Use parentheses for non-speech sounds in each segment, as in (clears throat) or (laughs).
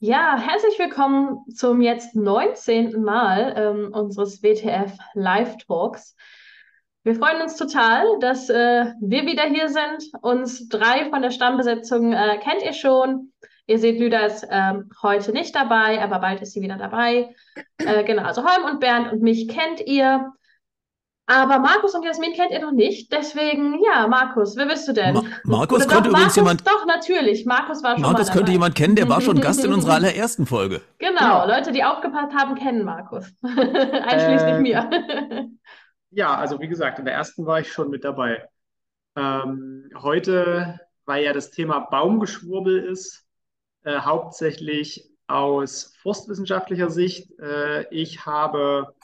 Ja, herzlich willkommen zum jetzt 19. Mal ähm, unseres WTF Live Talks. Wir freuen uns total, dass äh, wir wieder hier sind. Uns drei von der Stammbesetzung äh, kennt ihr schon. Ihr seht, Lüder ist ähm, heute nicht dabei, aber bald ist sie wieder dabei. Äh, genau, also Holm und Bernd und mich kennt ihr. Aber Markus und Jasmin kennt ihr noch nicht. Deswegen, ja, Markus, wer bist du denn? Ma Markus Oder könnte doch, übrigens Markus, jemand. Doch, natürlich. Markus war schon Markus könnte jemand kennen, der war schon Gast in unserer (laughs) allerersten Folge. Genau, Leute, die aufgepasst haben, kennen Markus. (laughs) Einschließlich äh, mir. ja, also wie gesagt, in der ersten war ich schon mit dabei. Ähm, heute, weil ja das Thema Baumgeschwurbel ist, äh, hauptsächlich aus forstwissenschaftlicher Sicht. Äh, ich habe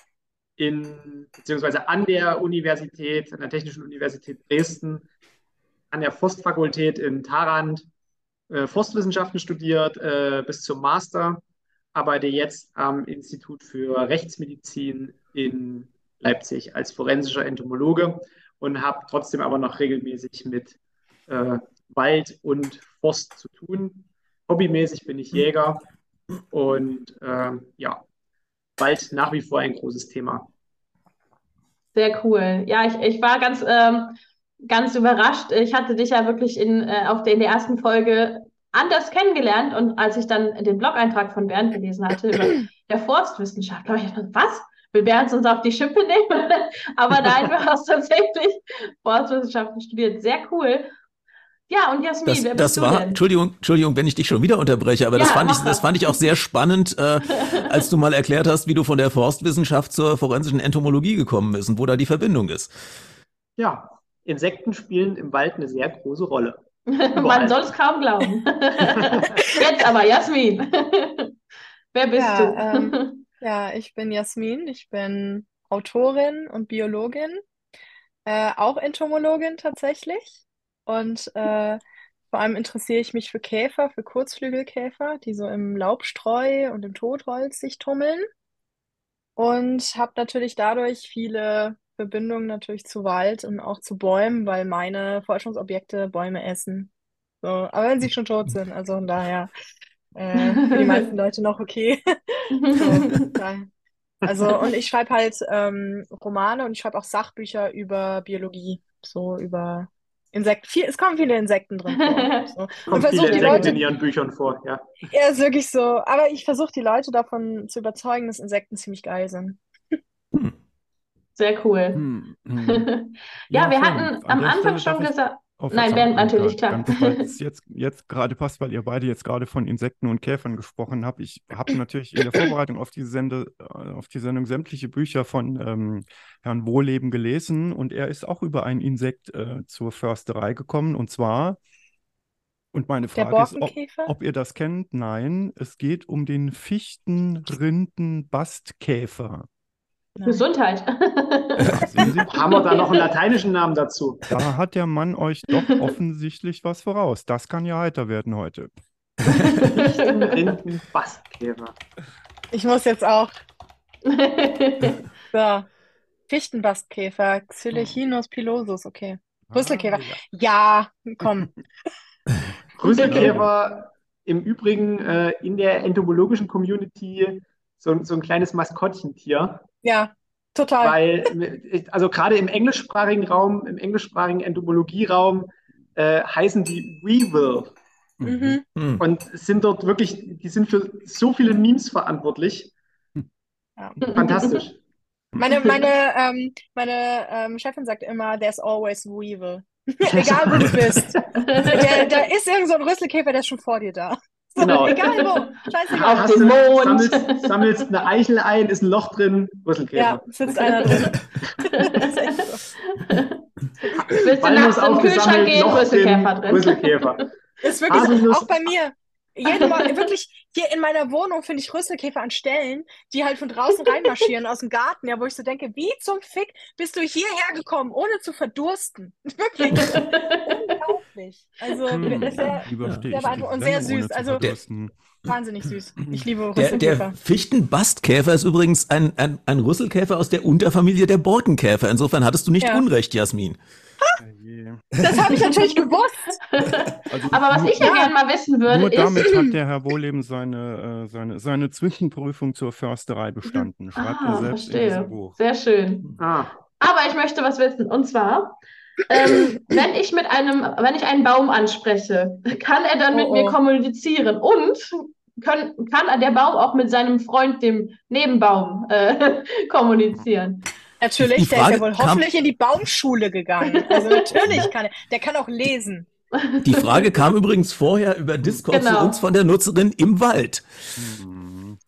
in, beziehungsweise an der Universität, an der Technischen Universität Dresden, an der Forstfakultät in Tarant äh, Forstwissenschaften studiert äh, bis zum Master, arbeite jetzt am Institut für Rechtsmedizin in Leipzig als forensischer Entomologe und habe trotzdem aber noch regelmäßig mit äh, Wald und Forst zu tun. Hobbymäßig bin ich Jäger und ähm, ja, bald nach wie vor ein großes Thema. Sehr cool. Ja, ich, ich war ganz, ähm, ganz überrascht. Ich hatte dich ja wirklich in, äh, auf der, in der ersten Folge anders kennengelernt und als ich dann den Blog-Eintrag von Bernd gelesen hatte über (clears throat) der Forstwissenschaft, habe ich gedacht, was? Will Bernd uns auf die Schippe nehmen? (laughs) Aber nein, du hast tatsächlich Forstwissenschaften studiert. Sehr cool. Ja, und Jasmin, das, wer das bist war, du denn? Entschuldigung, Entschuldigung, wenn ich dich schon wieder unterbreche, aber ja, das fand ich, das fand ich auch sehr spannend, äh, als du mal erklärt hast, wie du von der Forstwissenschaft zur forensischen Entomologie gekommen bist und wo da die Verbindung ist. Ja, Insekten spielen im Wald eine sehr große Rolle. (laughs) Man soll es kaum glauben. (laughs) Jetzt aber, Jasmin. wer bist ja, du? Ähm, (laughs) ja, ich bin Jasmin, ich bin Autorin und Biologin, äh, auch Entomologin tatsächlich. Und äh, vor allem interessiere ich mich für Käfer, für Kurzflügelkäfer, die so im Laubstreu und im Totholz sich tummeln. Und habe natürlich dadurch viele Verbindungen natürlich zu Wald und auch zu Bäumen, weil meine Forschungsobjekte Bäume essen. So, aber wenn sie schon tot sind, also von daher äh, für die meisten Leute noch okay. (laughs) so, also, und ich schreibe halt ähm, Romane und ich schreibe auch Sachbücher über Biologie, so über Insekten. Viel, es kommen viele Insekten drin vor. (laughs) So. Kommen viele Insekten Leute, in ihren Büchern vor, ja. Ja, ist wirklich so. Aber ich versuche die Leute davon zu überzeugen, dass Insekten ziemlich geil sind. Hm. Sehr cool. Hm, hm. (laughs) ja, ja, wir hatten am Anfang schon gesagt. Nein, Bernd, natürlich, klar. Danke, weil es (laughs) jetzt, jetzt gerade passt, weil ihr beide jetzt gerade von Insekten und Käfern gesprochen habt. Ich habe natürlich in der Vorbereitung auf die, Sende, äh, auf die Sendung sämtliche Bücher von ähm, Herrn Wohleben gelesen und er ist auch über ein Insekt äh, zur Försterei gekommen und zwar, und meine Frage ist, ob, ob, ihr das kennt. Nein, es geht um den Fichtenrindenbastkäfer. Nein. Gesundheit. (laughs) Haben wir da noch einen lateinischen Namen dazu? Da hat der Mann euch doch (laughs) offensichtlich was voraus. Das kann ja heiter werden heute. Fichtenrindenbastkäfer. (laughs) Ich muss jetzt auch. so. Fichtenbastkäfer, Xylechinus pilosus, okay. Rüsselkäfer. Ah, ja. ja, komm. Rüsselkäfer im Übrigen äh, in der entomologischen Community so, so ein kleines Maskottchentier. Ja, total. Weil, also gerade im englischsprachigen Raum, im englischsprachigen Entomologieraum, äh, heißen die Weevil. Mhm. mhm. Und sind dort wirklich, die sind für so viele Memes verantwortlich. Ja. Fantastisch. Meine, meine, (laughs) ähm, meine ähm, Chefin sagt immer, there's always Weevil. (laughs) Egal wo du bist. da ist irgend so ein Rüsselkäfer, der ist schon vor dir da. Genau. (laughs) Egal wo. Scheißegal. Auf den Mond. Sammelst, sammelst, eine Eichel ein, ist ein Loch drin, Rüsselkäfer. Ja, sitzt einer drin. (laughs) Willst du nachts im Kühlschrank gehen, Rüsselkäfer drin. Rüsselkäfer. Ist wirklich Haselnuss. auch bei mir. Jede Mal, wirklich, hier in meiner Wohnung finde ich Rüsselkäfer an Stellen, die halt von draußen reinmarschieren aus dem Garten, ja, wo ich so denke, wie zum Fick bist du hierher gekommen, ohne zu verdursten? (laughs) Wirklich. Unglaublich. Also, hm, ist sehr, sehr beeindruckend und sehr süß. Also, wahnsinnig süß. Ich (clears throat) liebe Rüsselkäfer. Der, der Fichtenbastkäfer ist übrigens ein, ein, ein Rüsselkäfer aus der Unterfamilie der Borkenkäfer. Insofern hattest du nicht ja. Unrecht, Jasmin. Das habe ich natürlich gewusst. Also Aber was ich ja gerne mal wissen würde, nur ist. damit hat der Herr Wohleben sein seine, äh, seine, seine Zwischenprüfung zur Försterei bestanden. Schreibt Ah, er selbst in verstehe. diesem Buch. Sehr schön. Ah, Aber ich möchte was wissen. Und zwar, ähm, (laughs) wenn ich mit einem, wenn ich einen Baum anspreche, kann er dann mit Oh, mir oh. kommunizieren? Und können, kann der Baum auch mit seinem Freund, dem Nebenbaum, äh, (laughs) kommunizieren? Natürlich, Die der ist Frage ja wohl kam- hoffentlich in die Baumschule gegangen. Also natürlich kann er, der kann auch lesen. Die Frage kam übrigens vorher über Discord zu Genau. uns von der Nutzerin im Wald.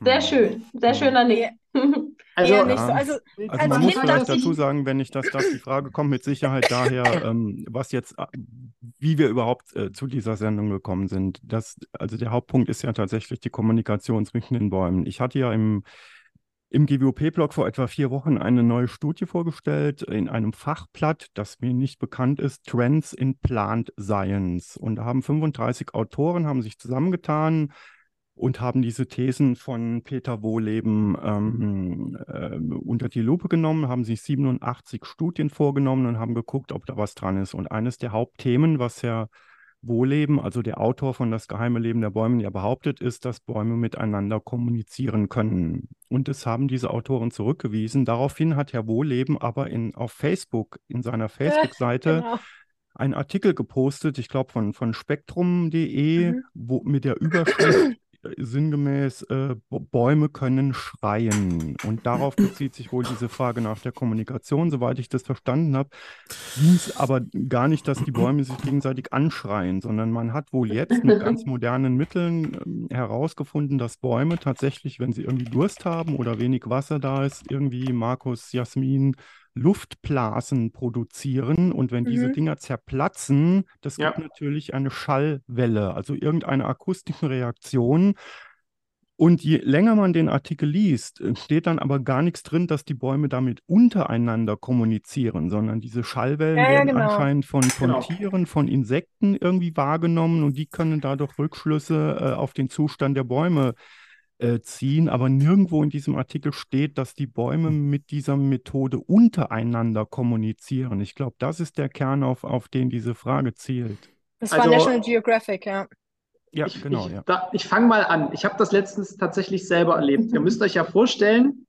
Sehr schön. Sehr schöner Nick. (laughs) also Eher nicht so. ja. Also Also als man muss vielleicht dazu sagen, wenn ich das, dass die Frage kommt mit Sicherheit daher, (laughs) ähm, was jetzt, äh, wie wir überhaupt äh, zu dieser Sendung gekommen sind. Das, also der Hauptpunkt ist ja tatsächlich die Kommunikation zwischen den Bäumen. Ich hatte ja im, im GWOP-Blog vor etwa vier Wochen eine neue Studie vorgestellt in einem Fachblatt, das mir nicht bekannt ist, Trends in Plant Science. Und da haben 35 Autoren haben sich zusammengetan und haben diese Thesen von Peter Wohleben ähm, äh, unter die Lupe genommen, haben sich 87 Studien vorgenommen und haben geguckt, ob da was dran ist. Und eines der Hauptthemen, was Herr Wohleben, also der Autor von Das geheime Leben der Bäume, ja behauptet, ist, dass Bäume miteinander kommunizieren können. Und das haben diese Autoren zurückgewiesen. Daraufhin hat Herr Wohleben aber in, auf Facebook, in seiner (laughs) Facebook-Seite, genau. einen Artikel gepostet, ich glaube von, von spektrum.de, Mhm. wo mit der Überschrift sinngemäß äh, Bäume können schreien. Und darauf (clears throat) bezieht sich wohl diese Frage nach der Kommunikation, soweit ich das verstanden habe. Es aber gar nicht, dass die Bäume sich gegenseitig anschreien, sondern man hat wohl jetzt mit ganz (clears throat) modernen Mitteln ähm, herausgefunden, dass Bäume tatsächlich, wenn sie irgendwie Durst haben oder wenig Wasser da ist, irgendwie Markus, Jasmin, Luftblasen produzieren und wenn diese Mhm. Dinger zerplatzen, das Ja. gibt natürlich eine Schallwelle, also irgendeine akustische Reaktion. Und je länger man den Artikel liest, steht dann aber gar nichts drin, dass die Bäume damit untereinander kommunizieren, sondern diese Schallwellen Ja, ja, werden genau. anscheinend von, von Genau. Tieren, von Insekten irgendwie wahrgenommen und die können dadurch Rückschlüsse äh, auf den Zustand der Bäume äh, ziehen, aber nirgendwo in diesem Artikel steht, dass die Bäume mit dieser Methode untereinander kommunizieren. Ich glaube, das ist der Kern, auf, auf den diese Frage zielt. Das war Also- National Geographic, ja. Ja, ich, genau, ich, ja. da, ich fange mal an. Ich habe das letztens tatsächlich selber erlebt. Ihr müsst euch ja vorstellen,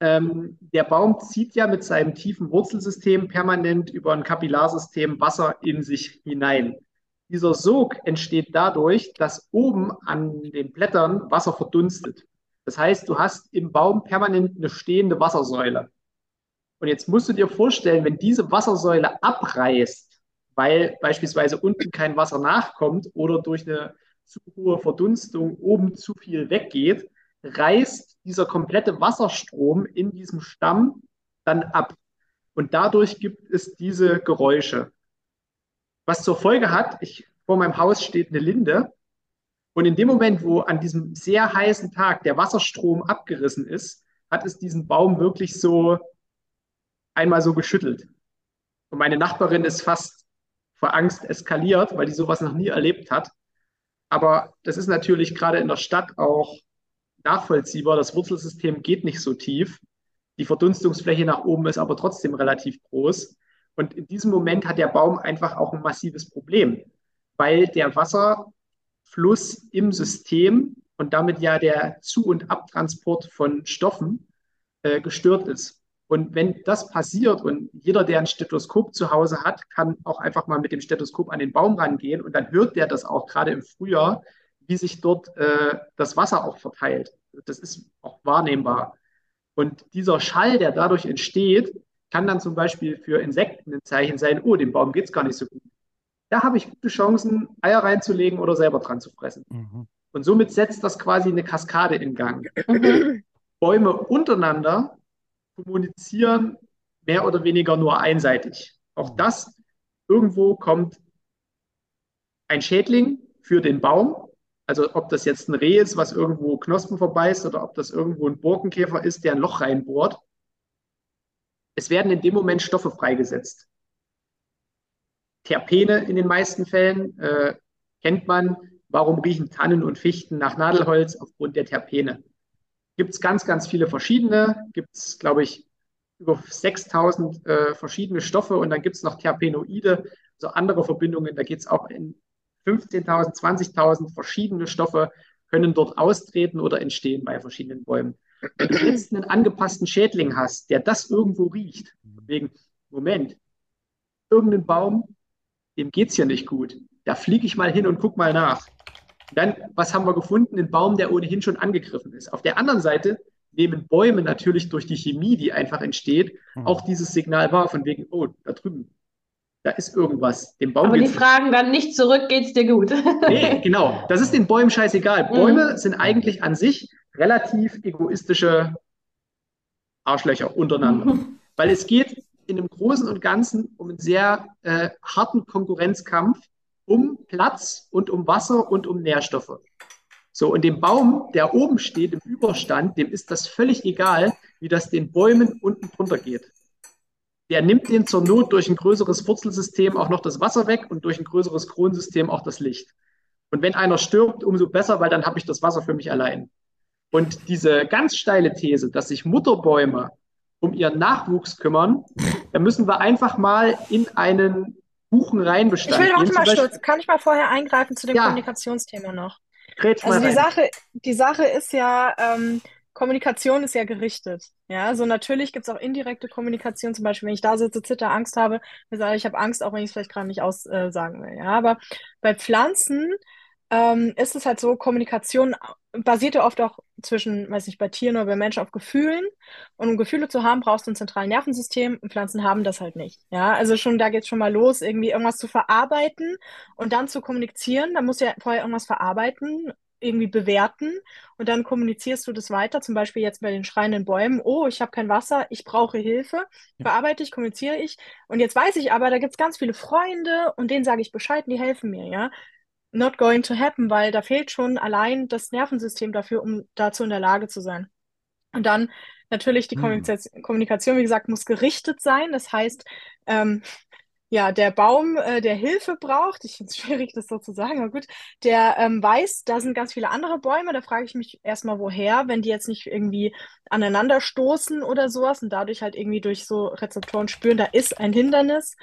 ähm, der Baum zieht ja mit seinem tiefen Wurzelsystem permanent über ein Kapillarsystem Wasser in sich hinein. Dieser Sog entsteht dadurch, dass oben an den Blättern Wasser verdunstet. Das heißt, du hast im Baum permanent eine stehende Wassersäule. Und jetzt musst du dir vorstellen, wenn diese Wassersäule abreißt, weil beispielsweise unten kein Wasser nachkommt oder durch eine zu hohe Verdunstung oben zu viel weggeht, reißt dieser komplette Wasserstrom in diesem Stamm dann ab. Und dadurch gibt es diese Geräusche. Was zur Folge hat, ich, vor meinem Haus steht eine Linde. Und in dem Moment, wo an diesem sehr heißen Tag der Wasserstrom abgerissen ist, hat es diesen Baum wirklich so einmal so geschüttelt. Und meine Nachbarin ist fast vor Angst eskaliert, weil die sowas noch nie erlebt hat. Aber das ist natürlich gerade in der Stadt auch nachvollziehbar. Das Wurzelsystem geht nicht so tief. Die Verdunstungsfläche nach oben ist aber trotzdem relativ groß. Und in diesem Moment hat der Baum einfach auch ein massives Problem, weil der Wasserfluss im System und damit ja der Zu- und Abtransport von Stoffen äh, gestört ist. Und wenn das passiert und jeder, der ein Stethoskop zu Hause hat, kann auch einfach mal mit dem Stethoskop an den Baum rangehen und dann hört der das auch gerade im Frühjahr, wie sich dort äh, das Wasser auch verteilt. Das ist auch wahrnehmbar. Und dieser Schall, der dadurch entsteht, kann dann zum Beispiel für Insekten ein Zeichen sein, oh, dem Baum geht es gar nicht so gut. Da habe ich gute Chancen, Eier reinzulegen oder selber dran zu fressen. Mhm. Und somit setzt das quasi eine Kaskade in Gang. Mhm. Bäume untereinander kommunizieren mehr oder weniger nur einseitig. Auch das, irgendwo kommt ein Schädling für den Baum. Also ob das jetzt ein Reh ist, was irgendwo Knospen verbeißt oder ob das irgendwo ein Borkenkäfer ist, der ein Loch reinbohrt. Es werden in dem Moment Stoffe freigesetzt. Terpene in den meisten Fällen äh, kennt man. Warum riechen Tannen und Fichten nach Nadelholz? Aufgrund der Terpene. Gibt es ganz, ganz viele verschiedene. Gibt es, glaube ich, über 6000 äh, verschiedene Stoffe und dann gibt es noch Terpenoide, also andere Verbindungen. Da geht es auch in 15.000, 20.000 verschiedene Stoffe. können dort austreten oder entstehen bei verschiedenen Bäumen. Wenn du jetzt einen angepassten Schädling hast, der das irgendwo riecht, wegen, Moment, irgendein Baum, dem geht es ja nicht gut. Da fliege ich mal hin und guck mal nach. dann, was haben wir gefunden? Ein Baum, der ohnehin schon angegriffen ist. Auf der anderen Seite nehmen Bäume natürlich durch die Chemie, die einfach entsteht, mhm. auch dieses Signal wahr, von wegen, oh, da drüben, da ist irgendwas. Dem Baum Aber die fragen dann nicht zurück, geht's dir gut? nee, genau. Das ist den Bäumen scheißegal. (laughs) Mhm. Bäume mhm. sind eigentlich an sich relativ egoistische Arschlöcher untereinander. (laughs) Weil es geht in dem Großen und Ganzen um einen sehr äh, harten Konkurrenzkampf um Platz und um Wasser und um Nährstoffe. So, und dem Baum, der oben steht im Überstand, dem ist das völlig egal, wie das den Bäumen unten drunter geht. Der nimmt den zur Not durch ein größeres Wurzelsystem auch noch das Wasser weg und durch ein größeres Kronensystem auch das Licht. Und wenn einer stirbt, umso besser, weil dann habe ich das Wasser für mich allein. Und diese ganz steile These, dass sich Mutterbäume um ihren Nachwuchs kümmern, da müssen wir einfach mal in einen Buchenreihenbestand Ich will noch mal Beispiel, kann ich mal vorher eingreifen zu dem ja. Kommunikationsthema noch? also die Sache, die Sache ist ja, ähm, Kommunikation ist ja gerichtet. Ja, so also natürlich gibt es auch indirekte Kommunikation, zum Beispiel, wenn ich da sitze, zitter, Angst habe, ich sage, ich habe Angst, auch wenn ich es vielleicht gerade nicht aussagen äh, will. Ja, aber bei Pflanzen ähm, ist es halt so, Kommunikation basiert ja oft auch zwischen, weiß nicht, bei Tieren oder bei Menschen auf Gefühlen. Und um Gefühle zu haben, brauchst du ein zentrales Nervensystem und Pflanzen haben das halt nicht. Ja, also schon, da geht's schon mal los, irgendwie irgendwas zu verarbeiten und dann zu kommunizieren. Da musst du ja vorher irgendwas verarbeiten, irgendwie bewerten und dann kommunizierst du das weiter, zum Beispiel jetzt bei den schreienden Bäumen, oh, ich habe kein Wasser, ich brauche Hilfe, bearbeite ich, kommuniziere ich und jetzt weiß ich aber, da gibt's ganz viele Freunde und denen sage ich Bescheid und die helfen mir, ja not going to happen, weil da fehlt schon allein das Nervensystem dafür, um dazu in der Lage zu sein. Und dann natürlich die hm. Kommunikation, wie gesagt, muss gerichtet sein. Das heißt, ähm, ja, der Baum, äh, der Hilfe braucht, ich finde es (laughs) schwierig, das so zu sagen, aber gut, der ähm, weiß, da sind ganz viele andere Bäume, da frage ich mich erstmal, woher, wenn die jetzt nicht irgendwie aneinander stoßen oder sowas und dadurch halt irgendwie durch so Rezeptoren spüren, da ist ein Hindernis,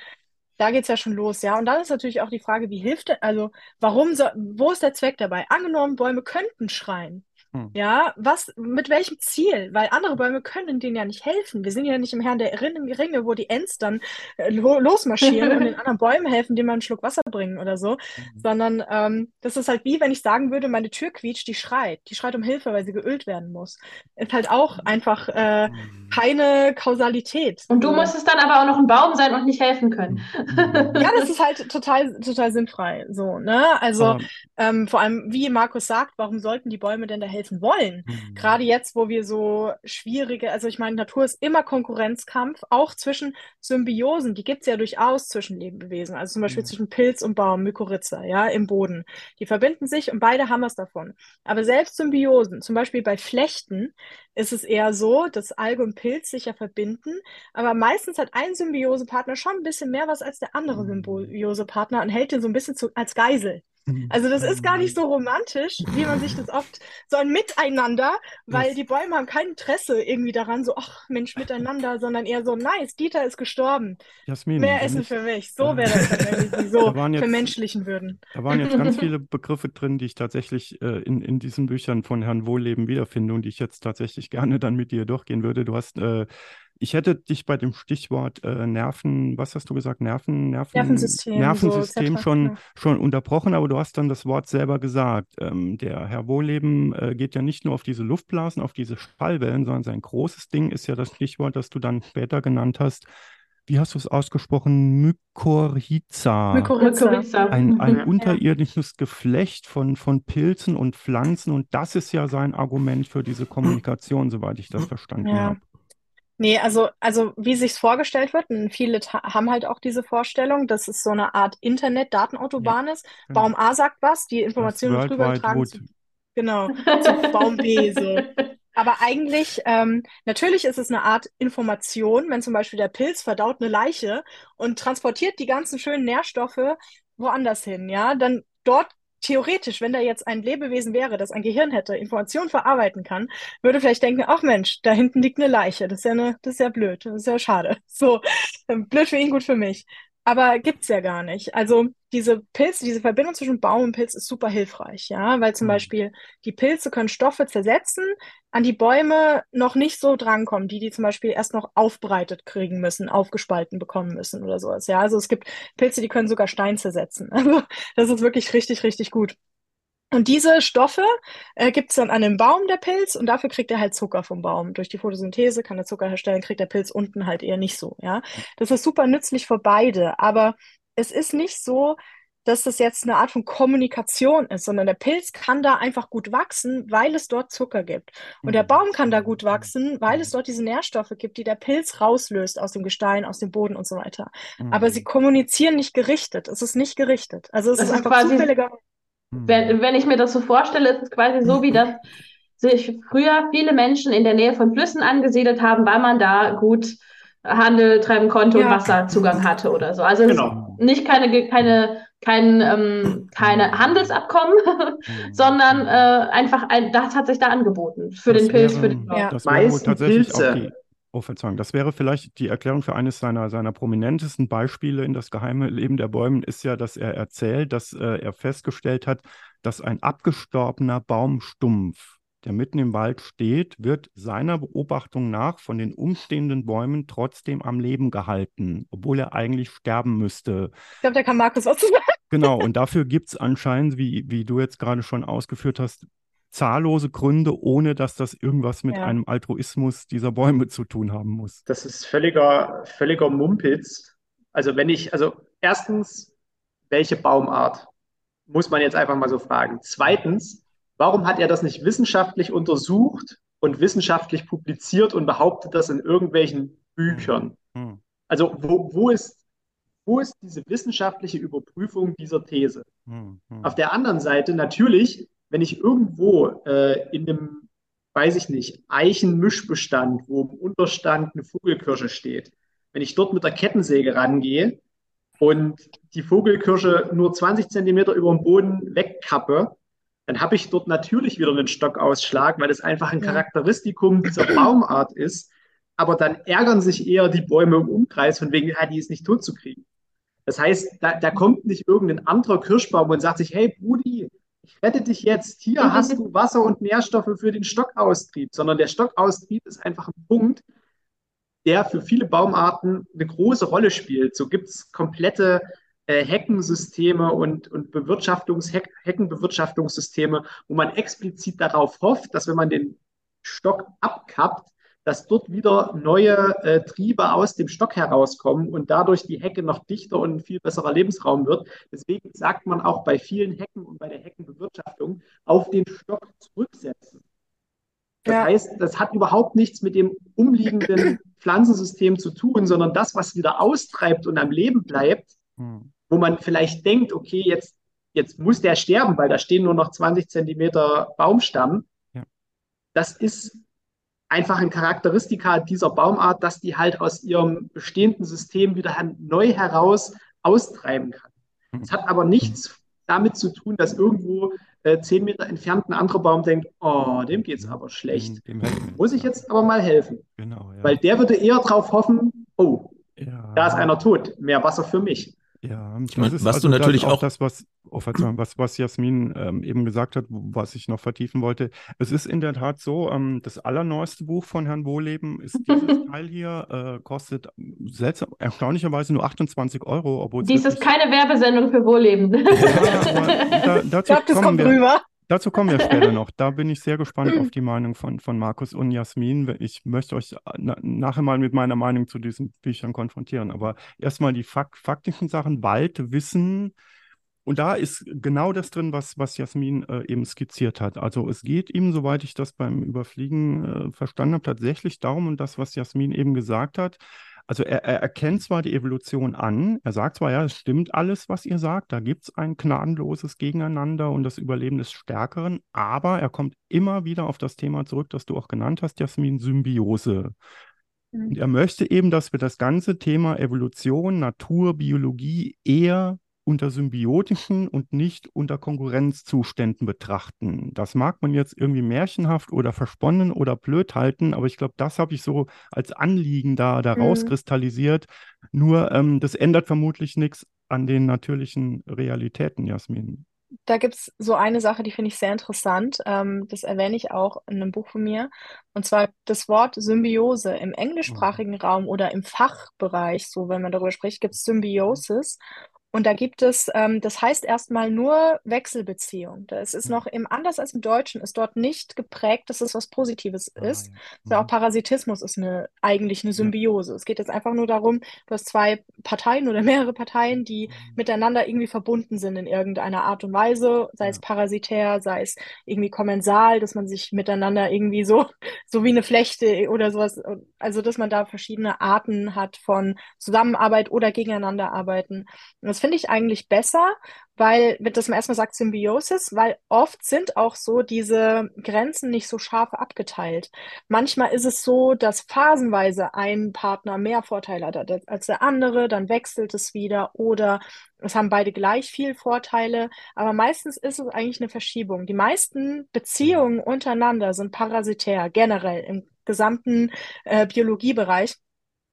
da geht's ja schon los, ja. Und dann ist natürlich auch die Frage, wie hilft der, also warum so, wo ist der Zweck dabei? Angenommen, Bäume könnten schreien. Hm. Ja, was, mit welchem Ziel? Weil andere Bäume können denen ja nicht helfen. Wir sind ja nicht im Herrn der Ringe, wo die Ents dann äh, lo losmarschieren und (laughs) den anderen Bäumen helfen, denen man einen Schluck Wasser bringen oder so. Mhm. Sondern ähm, das ist halt wie, wenn ich sagen würde, meine Tür quietscht, die schreit. Die schreit um Hilfe, weil sie geölt werden muss. Ist halt auch einfach äh, mhm. keine Kausalität. Und du musst es dann aber auch noch ein Baum sein und nicht helfen können. (laughs) ja, das ist halt total, total sinnfrei. So, ne? Also ähm, vor allem, wie Markus sagt, warum sollten die Bäume denn da helfen? Helfen wollen. Mhm. Gerade jetzt, wo wir so schwierige, also ich meine, Natur ist immer Konkurrenzkampf, auch zwischen Symbiosen, die gibt es ja durchaus zwischen Lebewesen, also zum Beispiel mhm. zwischen Pilz und Baum, Mykorrhiza, ja, im Boden. Die verbinden sich und beide haben was davon. Aber selbst Symbiosen, zum Beispiel bei Flechten, ist es eher so, dass Alge und Pilz sich ja verbinden, aber meistens hat ein Symbiosepartner schon ein bisschen mehr was als der andere mhm. Symbiosepartner und hält den so ein bisschen zu, als Geisel. Mhm. Also das ist gar nicht so romantisch, wie man sich das oft so ein Miteinander, weil die Bäume haben kein Interesse irgendwie daran, so, ach Mensch, miteinander, sondern eher so, nice, Dieter ist gestorben. Jasmin, Mehr Essen für mich. So wäre das dann, wenn wir sie so jetzt, vermenschlichen würden. Da waren jetzt ganz (laughs) viele Begriffe drin, die ich tatsächlich äh, in, in diesen Büchern von Herrn Wohlleben wiederfinde und die ich jetzt tatsächlich gerne dann mit dir durchgehen würde. Du hast äh, ich hätte dich bei dem Stichwort äh, Nerven, was hast du gesagt? Nerven, Nerven, Nervensystem, Nervensystem so, schon, ja. schon unterbrochen, aber du hast dann das Wort selber gesagt. Ähm, der Herr Wohleben äh, geht ja nicht nur auf diese Luftblasen, auf diese Schallwellen, sondern sein großes Ding ist ja das Stichwort, das du dann später genannt hast. Wie hast du es ausgesprochen? Mykorrhiza. Mykorrhiza. Ein, ein ja. unterirdisches Geflecht von, von Pilzen und Pflanzen. Und das ist ja sein Argument für diese Kommunikation, soweit ich das verstanden ja. habe. Nee, also, also wie sich's vorgestellt wird, und viele haben halt auch diese Vorstellung, dass es so eine Art Internet-Datenautobahn ja. ist. Baum A sagt was, die Informationen drüber tragen zu, genau, zu Baum B so. Aber eigentlich, ähm, natürlich ist es eine Art Information, wenn zum Beispiel der Pilz verdaut eine Leiche und transportiert die ganzen schönen Nährstoffe woanders hin, ja, dann dort theoretisch, wenn da jetzt ein Lebewesen wäre, das ein Gehirn hätte, Informationen verarbeiten kann, würde vielleicht denken, ach Mensch, da hinten liegt eine Leiche. Das ist ja eine, das ist ja blöd, das ist ja schade. So, ähm, blöd für ihn, gut für mich. Aber gibt's ja gar nicht. Also diese Pilze, diese Verbindung zwischen Baum und Pilz ist super hilfreich, ja, weil zum Mhm. Beispiel die Pilze können Stoffe zersetzen, an die Bäume noch nicht so drankommen, die die zum Beispiel erst noch aufbereitet kriegen müssen, aufgespalten bekommen müssen oder sowas, ja. Also es gibt Pilze, die können sogar Stein zersetzen. (laughs) Also das ist wirklich richtig, richtig gut. Und diese Stoffe äh, gibt es dann an dem Baum, der Pilz, und dafür kriegt er halt Zucker vom Baum. Durch die Photosynthese kann er Zucker herstellen, kriegt der Pilz unten halt eher nicht so, ja. Das ist super nützlich für beide, aber es ist nicht so, dass das jetzt eine Art von Kommunikation ist, sondern der Pilz kann da einfach gut wachsen, weil es dort Zucker gibt. Und der Mhm. Baum kann da gut wachsen, weil es dort diese Nährstoffe gibt, die der Pilz rauslöst aus dem Gestein, aus dem Boden und so weiter. Aber sie Mhm. kommunizieren nicht gerichtet. Es ist nicht gerichtet. Also es Das ist ist einfach quasi- zufälliger. Wenn, wenn ich mir das so vorstelle, ist es quasi so, wie das sich früher viele Menschen in der Nähe von Flüssen angesiedelt haben, weil man da gut Handel treiben konnte und Ja. Wasserzugang hatte oder so. Also es ist Genau. nicht keine, keine, kein, ähm, keine Handelsabkommen, Mhm. (laughs) sondern äh, einfach ein, das hat sich da angeboten für Das den Pilz, wäre- für den Baum. Ja. Das wäre wohl Meisten tatsächlich auch Pilze. die, oh Verzeihung, das wäre vielleicht die Erklärung für eines seiner, seiner prominentesten Beispiele in das geheime Leben der Bäume, ist ja, dass er erzählt, dass äh, er festgestellt hat, dass ein abgestorbener Baumstumpf, der mitten im Wald steht, wird seiner Beobachtung nach von den umstehenden Bäumen trotzdem am Leben gehalten, obwohl er eigentlich sterben müsste. Ich glaube, da kann Markus was zu sagen. Genau, und dafür gibt es anscheinend, wie, wie du jetzt gerade schon ausgeführt hast, zahllose Gründe, ohne dass das irgendwas mit Ja. einem Altruismus dieser Bäume zu tun haben muss. Das ist völliger, völliger Mumpitz. Also wenn ich, also erstens, welche Baumart? Muss man jetzt einfach mal so fragen. Zweitens, warum hat er das nicht wissenschaftlich untersucht und wissenschaftlich publiziert und behauptet das in irgendwelchen Büchern? Hm. Also wo, wo ist, wo ist diese wissenschaftliche Überprüfung dieser These? Hm, hm. Auf der anderen Seite natürlich, wenn ich irgendwo äh, in einem, weiß ich nicht, Eichenmischbestand, wo im Unterstand eine Vogelkirsche steht, wenn ich dort mit der Kettensäge rangehe und die Vogelkirsche nur 20 Zentimeter über dem Boden wegkappe, dann habe ich dort natürlich wieder einen Stockausschlag, weil es einfach ein. Charakteristikum dieser Baumart ist. Aber dann ärgern sich eher die Bäume im Umkreis, von wegen, ja, die ist nicht tot zu kriegen. Das heißt, da, da kommt nicht irgendein anderer Kirschbaum und sagt sich, hey Brudi, ich rette dich jetzt, hier hast du Wasser und Nährstoffe für den Stockaustrieb, sondern der Stockaustrieb ist einfach ein Punkt, der für viele Baumarten eine große Rolle spielt. So gibt es komplette äh, Heckensysteme und, und Bewirtschaftungs Heck, Heckenbewirtschaftungssysteme, wo man explizit darauf hofft, dass wenn man den Stock abkappt, dass dort wieder neue äh, Triebe aus dem Stock herauskommen und dadurch die Hecke noch dichter und ein viel besserer Lebensraum wird. Deswegen sagt man auch bei vielen Hecken und bei der Heckenbewirtschaftung auf den Stock zurücksetzen. Das Ja. heißt, das hat überhaupt nichts mit dem umliegenden (clears throat) Pflanzensystem zu tun, sondern das, was wieder austreibt und am Leben bleibt, Hm. wo man vielleicht denkt, okay, jetzt, jetzt muss der sterben, weil da stehen nur noch 20 Zentimeter Baumstamm. Ja. Das ist einfach ein Charakteristika dieser Baumart, dass die halt aus ihrem bestehenden System wieder neu heraus austreiben kann. Hm. Es hat aber nichts damit zu tun, dass irgendwo äh, zehn Meter entfernt ein anderer Baum denkt, oh, dem geht's aber schlecht. Dem, dem Muss ich jetzt aber mal helfen. Genau, ja. Weil der würde eher darauf hoffen, oh, ja. da ist einer tot, mehr Wasser für mich. Ja, Ich meine, das ist was du also natürlich das auch- das, was, oh, Verzeihung, was, was Jasmin ähm, eben gesagt hat, was ich noch vertiefen wollte. Es ist in der Tat so, ähm, das allerneueste Buch von Herrn Wohleben ist dieses (laughs) Teil hier, äh, kostet seltsam, erstaunlicherweise nur 28 Euro, obwohl es Dies ist keine Werbesendung für Wohlleben. Ja, (laughs) da, Ich dazu glaube, das kommt wir. rüber. Dazu kommen wir später (laughs) noch. Da bin ich sehr gespannt auf die Meinung von, von Markus und Jasmin. Ich möchte euch na, nachher mal mit meiner Meinung zu diesen Büchern konfrontieren. Aber erstmal die fak faktischen Sachen. Wald, Wissen. Und da ist genau das drin, was, was Jasmin äh, eben skizziert hat. Also es geht ihm, soweit ich das beim Überfliegen äh, verstanden habe, tatsächlich darum, und das, was Jasmin eben gesagt hat, also er, er erkennt zwar die Evolution an, er sagt zwar, ja, es stimmt alles, was ihr sagt, da gibt es ein gnadenloses Gegeneinander und das Überleben des Stärkeren, aber er kommt immer wieder auf das Thema zurück, das du auch genannt hast, Jasmin, Symbiose. Mhm. Und er möchte eben, dass wir das ganze Thema Evolution, Natur, Biologie eher unter symbiotischen und nicht unter Konkurrenzzuständen betrachten. Das mag man jetzt irgendwie märchenhaft oder versponnen oder blöd halten, aber ich glaube, das habe ich so als Anliegen da, da mhm. rauskristallisiert. Nur ähm, das ändert vermutlich nichts an den natürlichen Realitäten, Jasmin da gibt es so eine Sache, die finde ich sehr interessant. Ähm, das erwähne ich auch in einem Buch von mir. Und zwar das Wort Symbiose. Im englischsprachigen mhm. Raum oder im Fachbereich, so wenn man darüber spricht, gibt es Symbiosis. Und da gibt es, ähm, das heißt erstmal nur Wechselbeziehung. Das ist noch im, anders als im Deutschen, ist dort nicht geprägt, dass es was Positives ah, ist. Ja. Mhm. Auch Parasitismus ist eine, eigentlich eine Symbiose. Ja. Es geht jetzt einfach nur darum, du hast zwei Parteien oder mehrere Parteien, die mhm. miteinander irgendwie verbunden sind in irgendeiner Art und Weise, sei ja. es parasitär, sei es irgendwie kommensal, dass man sich miteinander irgendwie so, (laughs) so wie eine Flechte oder sowas, also dass man da verschiedene Arten hat von Zusammenarbeit oder gegeneinander arbeiten. Und das finde ich eigentlich besser, weil, dass man erstmal sagt Symbiosis, weil oft sind auch so diese Grenzen nicht so scharf abgeteilt. Manchmal ist es so, dass phasenweise ein Partner mehr Vorteile hat als der andere, dann wechselt es wieder oder es haben beide gleich viel Vorteile, aber meistens ist es eigentlich eine Verschiebung. Die meisten Beziehungen untereinander sind parasitär, generell im gesamten äh, Biologiebereich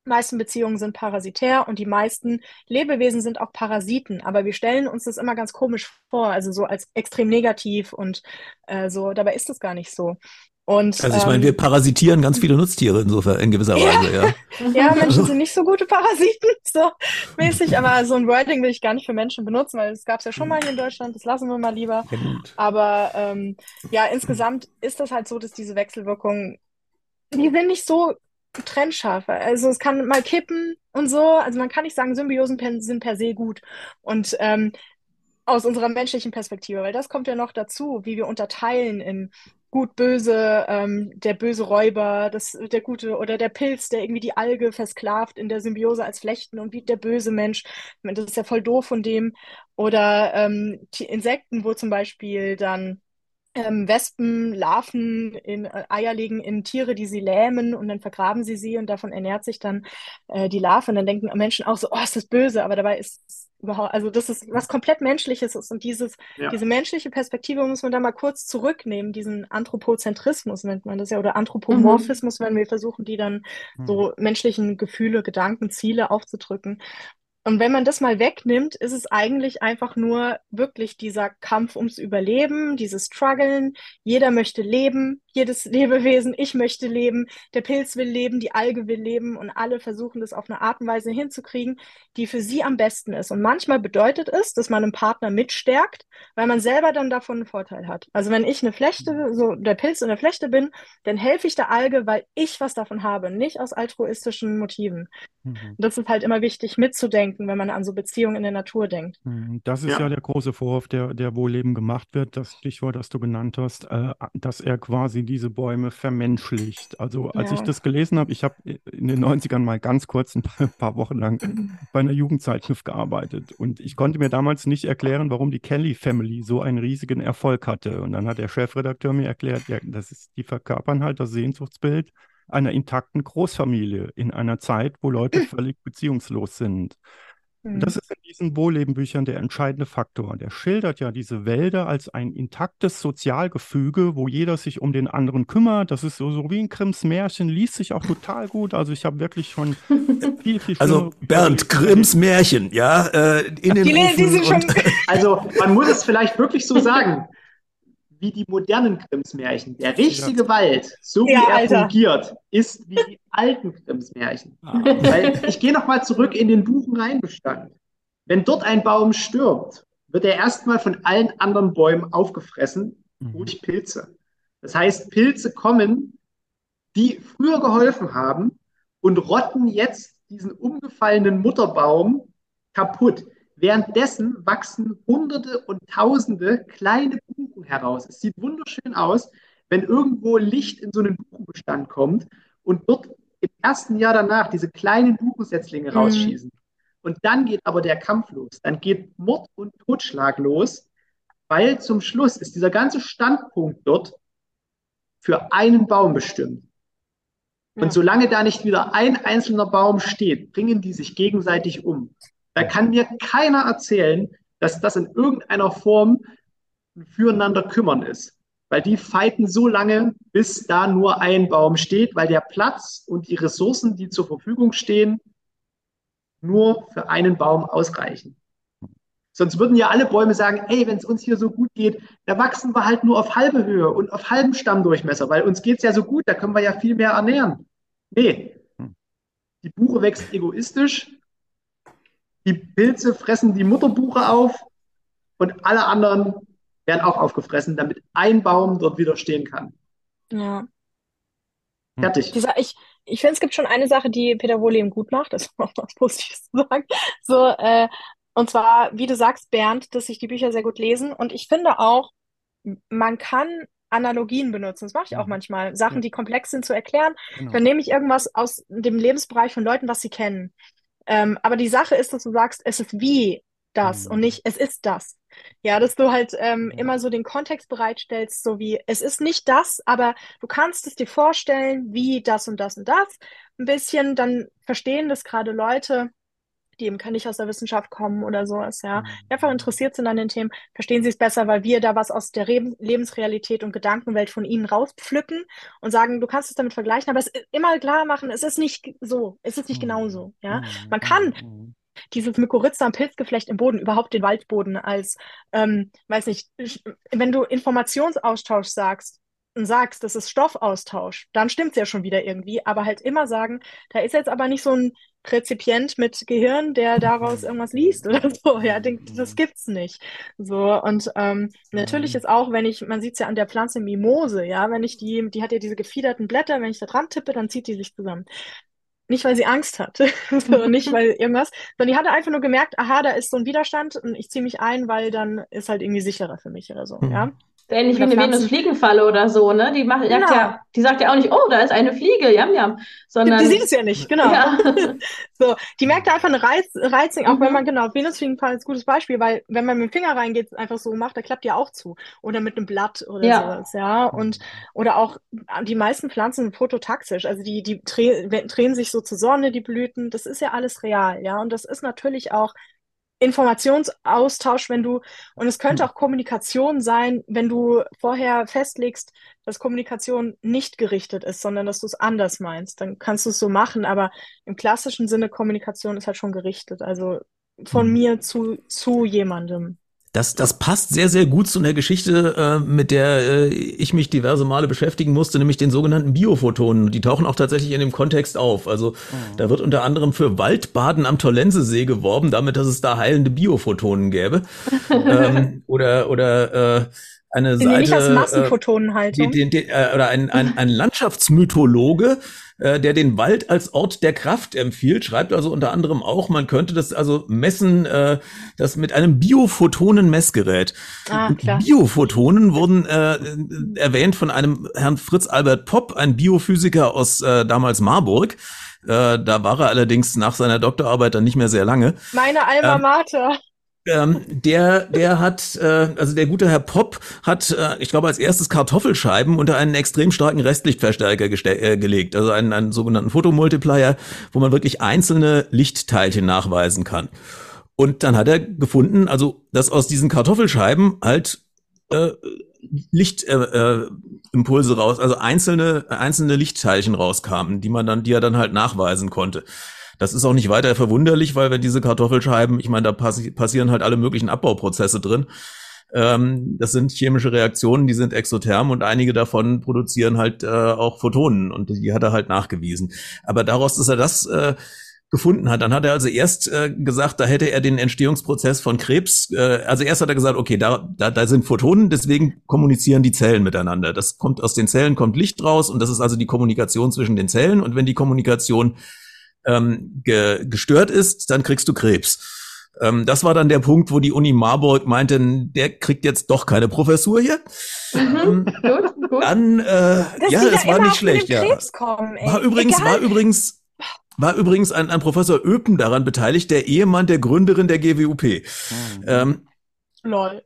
meisten Beziehungen sind parasitär und die meisten Lebewesen sind auch Parasiten. Aber wir stellen uns das immer ganz komisch vor, also so als extrem negativ und äh, so. Dabei ist es gar nicht so. Und, also ich meine, wir ähm, parasitieren ganz viele Nutztiere insofern in gewisser Weise, ja. (laughs) Ja, Menschen (laughs) sind nicht so gute Parasiten, (laughs) so mäßig, aber so ein Wording will ich gar nicht für Menschen benutzen, weil es gab es ja schon mal hier in Deutschland, das lassen wir mal lieber. Ja, aber ähm, ja, insgesamt ist das halt so, dass diese Wechselwirkungen, die sind nicht so trennscharf. Also es kann mal kippen und so. Also man kann nicht sagen, Symbiosen sind per se gut. Und ähm, aus unserer menschlichen Perspektive, weil das kommt ja noch dazu, wie wir unterteilen in gut, böse, ähm, der böse Räuber, das, der gute oder der Pilz, der irgendwie die Alge versklavt in der Symbiose als Flechten und wie der böse Mensch. Das ist ja voll doof von dem. Oder ähm, Insekten, wo zum Beispiel dann ähm, Wespen, Larven in äh, Eier legen in Tiere, die sie lähmen und dann vergraben sie sie und davon ernährt sich dann äh, die Larve und dann denken Menschen auch so, oh, ist das böse, aber dabei ist es überhaupt, also das ist was komplett Menschliches ist und dieses, ja. diese menschliche Perspektive muss man da mal kurz zurücknehmen, diesen Anthropozentrismus nennt man das ja oder Anthropomorphismus, mhm. wenn wir versuchen, die dann mhm. so menschlichen Gefühle, Gedanken, Ziele aufzudrücken und wenn man das mal wegnimmt, ist es eigentlich einfach nur wirklich dieser Kampf ums Überleben, dieses Struggeln. Jeder möchte leben, jedes Lebewesen, ich möchte leben, der Pilz will leben, die Alge will leben und alle versuchen das auf eine Art und Weise hinzukriegen, die für sie am besten ist. Und manchmal bedeutet es, dass man einen Partner mitstärkt, weil man selber dann davon einen Vorteil hat. Also wenn ich eine Flechte, so der Pilz in der Flechte bin, dann helfe ich der Alge, weil ich was davon habe, nicht aus altruistischen Motiven. Mhm. Das ist halt immer wichtig mitzudenken, wenn man an so Beziehungen in der Natur denkt. Mhm. Das ist ja, ja der große Vorwurf, der, der wohl Leben gemacht wird, das Stichwort, das du genannt hast, äh, dass er quasi diese Bäume vermenschlicht. Also als ja. ich das gelesen habe, ich habe in den 90ern mal ganz kurz ein paar Wochen lang bei einer Jugendzeitschrift gearbeitet und ich konnte mir damals nicht erklären, warum die Kelly Family so einen riesigen Erfolg hatte. Und dann hat der Chefredakteur mir erklärt, ja, das ist, die verkörpern halt das Sehnsuchtsbild einer intakten Großfamilie in einer Zeit, wo Leute (clears throat) völlig beziehungslos sind. Mhm. Das ist in diesen Wohllebenbüchern der entscheidende Faktor. Der schildert ja diese Wälder als ein intaktes Sozialgefüge, wo jeder sich um den anderen kümmert. Das ist so, so wie ein Grimms Märchen, liest sich auch total gut. Also ich habe wirklich schon viel, viel Also Bernd, Grimms Märchen, ja, äh, in den die, die sind schon (laughs) Also man muss es vielleicht wirklich so sagen wie die modernen Grimms-Märchen. Der richtige ja. Wald, so wie ja, er Alter. fungiert, ist wie die alten Grimms-Märchen. Ah. Weil ich gehe nochmal zurück in den Buchenreinbestand. Wenn dort ein Baum stirbt, wird er erstmal von allen anderen Bäumen aufgefressen mhm. durch Pilze. Das heißt, Pilze kommen, die früher geholfen haben und rotten jetzt diesen umgefallenen Mutterbaum kaputt. Währenddessen wachsen Hunderte und Tausende kleine Buchen heraus. Es sieht wunderschön aus, wenn irgendwo Licht in so einen Buchenbestand kommt und dort im ersten Jahr danach diese kleinen Buchensetzlinge mhm. rausschießen. Und dann geht aber der Kampf los. Dann geht Mord und Totschlag los, weil zum Schluss ist dieser ganze Standpunkt dort für einen Baum bestimmt. Und solange da nicht wieder ein einzelner Baum steht, bringen die sich gegenseitig um. Da kann mir keiner erzählen, dass das in irgendeiner Form füreinander kümmern ist. Weil die fighten so lange, bis da nur ein Baum steht, weil der Platz und die Ressourcen, die zur Verfügung stehen, nur für einen Baum ausreichen. Sonst würden ja alle Bäume sagen, ey, wenn es uns hier so gut geht, da wachsen wir halt nur auf halbe Höhe und auf halbem Stammdurchmesser, weil uns geht es ja so gut, da können wir ja viel mehr ernähren. Nee, die Buche wächst egoistisch, die Pilze fressen die Mutterbuche auf und alle anderen werden auch aufgefressen, damit ein Baum dort wieder stehen kann. Ja. Fertig. Dieser, ich ich finde, es gibt schon eine Sache, die Peter Wohleben gut macht, das ist auch was Positives zu sagen. So, äh, und zwar, wie du sagst, Bernd, dass sich die Bücher sehr gut lesen. Und ich finde auch, man kann Analogien benutzen. Das mache ich auch manchmal. Sachen, die komplex sind, zu erklären. Genau. Dann nehme ich irgendwas aus dem Lebensbereich von Leuten, was sie kennen. Ähm, aber die Sache ist, dass du sagst, es ist wie das mhm. und nicht, es ist das. Ja, dass du halt ähm, ja. immer so den Kontext bereitstellst, so wie, es ist nicht das, aber du kannst es dir vorstellen, wie das und das und das. Ein bisschen, dann verstehen das gerade Leute, die eben nicht aus der Wissenschaft kommen oder sowas, ja, mhm. einfach interessiert sind an den Themen, verstehen sie es besser, weil wir da was aus der Re Lebensrealität und Gedankenwelt von ihnen rauspflücken und sagen, du kannst es damit vergleichen, aber es immer klar machen, es ist nicht so, es ist nicht mhm. genauso, ja. Mhm. Man kann dieses Mykorrhiza Pilzgeflecht im Boden, überhaupt den Waldboden als, ähm, weiß nicht, wenn du Informationsaustausch sagst, und sagst, das ist Stoffaustausch, dann stimmt es ja schon wieder irgendwie, aber halt immer sagen, da ist jetzt aber nicht so ein Rezipient mit Gehirn, der daraus irgendwas liest oder so. Ja, denkt, das gibt's nicht. So, und ähm, natürlich ist auch, wenn ich, man sieht es ja an der Pflanze Mimose, ja, wenn ich die, die hat ja diese gefiederten Blätter, wenn ich da dran tippe, dann zieht die sich zusammen. Nicht, weil sie Angst hat, (laughs) so, nicht, weil irgendwas, sondern die hatte einfach nur gemerkt, aha, da ist so ein Widerstand und ich ziehe mich ein, weil dann ist halt irgendwie sicherer für mich oder so, mhm. ja. Ähnlich wie eine Venus-Fliegenfalle oder so, ne? Die macht, genau. ja, die sagt ja auch nicht, oh, da ist eine Fliege, jam, jam. Sondern, die, die sieht es ja nicht, genau. Ja. (laughs) so, die merkt einfach eine Reiz, Reizung, auch mhm. wenn man, genau, Venus-Fliegenfalle ist ein gutes Beispiel, weil wenn man mit dem Finger reingeht, einfach so macht, da klappt die auch zu. Oder mit einem Blatt oder ja. sowas, ja. Und, oder auch, die meisten Pflanzen sind phototaxisch, also die, die dreh, drehen sich so zur Sonne, die Blüten, das ist ja alles real, ja. Und das ist natürlich auch Informationsaustausch, wenn du, und es könnte hm. auch Kommunikation sein, wenn du vorher festlegst, dass Kommunikation nicht gerichtet ist, sondern dass du es anders meinst. Dann kannst du es so machen, aber im klassischen Sinne Kommunikation ist halt schon gerichtet. Also von mhm. mir zu, zu jemandem. Das, das passt sehr, sehr gut zu einer Geschichte, äh, mit der äh, ich mich diverse Male beschäftigen musste, nämlich den sogenannten Biophotonen. Die tauchen auch tatsächlich in dem Kontext auf. Also mhm. da wird unter anderem für Waldbaden am Tollensesee geworben, damit, dass es da heilende Biophotonen gäbe. (laughs) ähm, oder oder äh, eine Seite, nicht als Massenphotonenhaltung. Die, die, die, äh, oder ein, ein, ein Landschaftsmythologe, äh, der den Wald als Ort der Kraft empfiehlt, schreibt also unter anderem auch, man könnte das also messen, äh, das mit einem Biophotonen-Messgerät. Ah, klar. Biophotonen wurden äh, erwähnt von einem Herrn Fritz Albert Popp, ein Biophysiker aus äh, damals Marburg. Äh, da war er allerdings nach seiner Doktorarbeit dann nicht mehr sehr lange. Meine Alma ähm, Mater. Ähm, der, der hat, äh, also der gute Herr Popp hat, äh, ich glaube, als erstes Kartoffelscheiben unter einen extrem starken Restlichtverstärker äh, gelegt, also einen, einen sogenannten Fotomultiplier, wo man wirklich einzelne Lichtteilchen nachweisen kann. Und dann hat er gefunden, also dass aus diesen Kartoffelscheiben halt äh, Lichtimpulse äh, äh, raus, also einzelne einzelne Lichtteilchen rauskamen, die man dann, die er dann halt nachweisen konnte. Das ist auch nicht weiter verwunderlich, weil wenn diese Kartoffelscheiben, ich meine, da passi passieren halt alle möglichen Abbauprozesse drin. Ähm, das sind chemische Reaktionen, die sind exotherm und einige davon produzieren halt äh, auch Photonen und die hat er halt nachgewiesen. Aber daraus, dass er das äh, gefunden hat. Dann hat er also erst äh, gesagt, da hätte er den Entstehungsprozess von Krebs, äh, also erst hat er gesagt, okay, da, da, da sind Photonen, deswegen kommunizieren die Zellen miteinander. Das kommt aus den Zellen, kommt Licht raus und das ist also die Kommunikation zwischen den Zellen. Und wenn die Kommunikation ähm, ge gestört ist, dann kriegst du Krebs. Ähm, das war dann der Punkt, wo die Uni Marburg meinte, der kriegt jetzt doch keine Professur hier. Mhm, gut, gut. Dann, äh, ja, es war nicht schlecht, ja. Kommen, war übrigens, Egal. war übrigens, war übrigens ein, ein Professor Öpen daran beteiligt, der Ehemann der Gründerin der GWUP. Mhm. Ähm, Lol.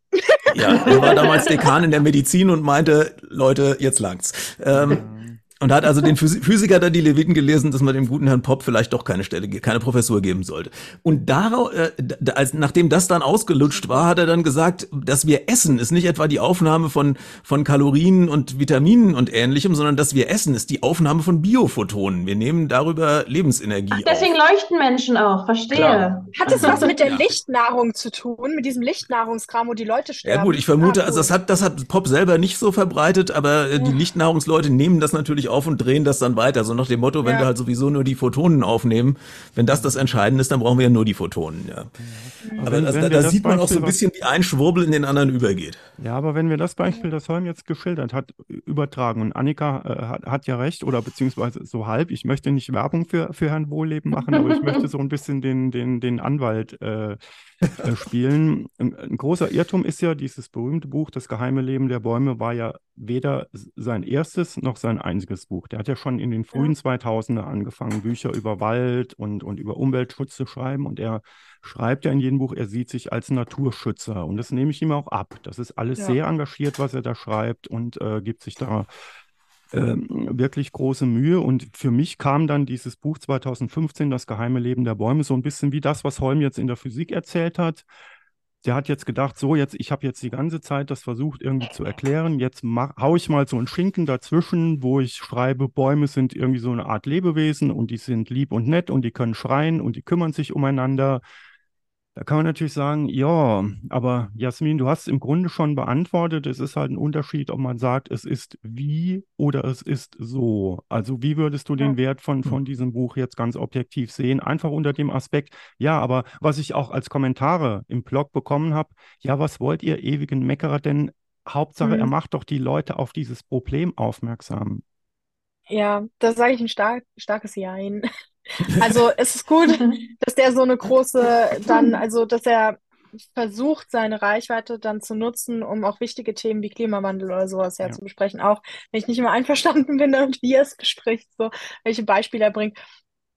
Ja, er war damals Dekan in der Medizin und meinte, Leute, jetzt langt's. Ähm, Und hat also den Physiker dann die Leviten gelesen, dass man dem guten Herrn Popp vielleicht doch keine Stelle, keine Professur geben sollte. Und darauf, äh, als, nachdem das dann ausgelutscht war, hat er dann gesagt, dass wir essen ist nicht etwa die Aufnahme von, von Kalorien und Vitaminen und ähnlichem, sondern dass wir essen ist die Aufnahme von Biophotonen. Wir nehmen darüber Lebensenergie Ach, deswegen auf. leuchten Menschen auch, verstehe. Klar. Hat es was mit der Lichtnahrung zu tun, mit diesem Lichtnahrungskram, wo die Leute sterben? Ja gut, ich vermute, ah, also das hat, das hat Pop selber nicht so verbreitet, aber äh, die Lichtnahrungsleute nehmen das natürlich auf und drehen das dann weiter. So nach dem Motto, wenn ja. wir halt sowieso nur die Photonen aufnehmen, wenn das das Entscheidende ist, dann brauchen wir ja nur die Photonen. Ja. Mhm. Aber wenn, das, wenn da, da sieht man auch so ein bisschen, wie ein Schwurbel in den anderen übergeht. Ja, aber wenn wir das Beispiel, das Holm jetzt geschildert hat, übertragen und Annika äh, hat, hat, ja recht oder beziehungsweise so halb, ich möchte nicht Werbung für, für Herrn Wohlleben machen, aber ich möchte so ein bisschen den, den, den Anwalt äh, äh, spielen. Ein, ein, großer Irrtum ist ja, dieses berühmte Buch Das geheime Leben der Bäume war ja weder sein erstes noch sein einziges Buch. Der hat ja schon in den frühen ja. 2000er angefangen, Bücher über Wald und, und über Umweltschutz zu schreiben und er schreibt ja in jedem Buch, er sieht sich als Naturschützer und das nehme ich ihm auch ab. Das ist alles ja. sehr engagiert, was er da schreibt und äh, gibt sich da ähm, wirklich große Mühe. Und für mich kam dann dieses Buch 2015, Das geheime Leben der Bäume, so ein bisschen wie das, was Holm jetzt in der Physik erzählt hat. Der hat jetzt gedacht, so jetzt, ich habe jetzt die ganze Zeit das versucht irgendwie zu erklären. Jetzt mach, hau ich mal so einen Schinken dazwischen, wo ich schreibe, Bäume sind irgendwie so eine Art Lebewesen und die sind lieb und nett und die können schreien und die kümmern sich umeinander. Da kann man natürlich sagen, ja, aber Jasmin, du hast im Grunde schon beantwortet. Es ist halt ein Unterschied, ob man sagt, es ist wie oder es ist so. Also wie würdest du den Wert von, von diesem Buch jetzt ganz objektiv sehen? Einfach unter dem Aspekt, ja, aber was ich auch als Kommentare im Blog bekommen habe, ja, was wollt ihr ewigen Meckerer denn? Hauptsache, mhm. er macht doch die Leute auf dieses Problem aufmerksam. Ja, da sage ich ein stark, starkes Jein. Also es ist gut, dass der so eine große dann, also dass er versucht, seine Reichweite dann zu nutzen, um auch wichtige Themen wie Klimawandel oder sowas ja, ja. zu besprechen. Auch wenn ich nicht immer einverstanden bin und wie er es bespricht, so welche Beispiele er bringt.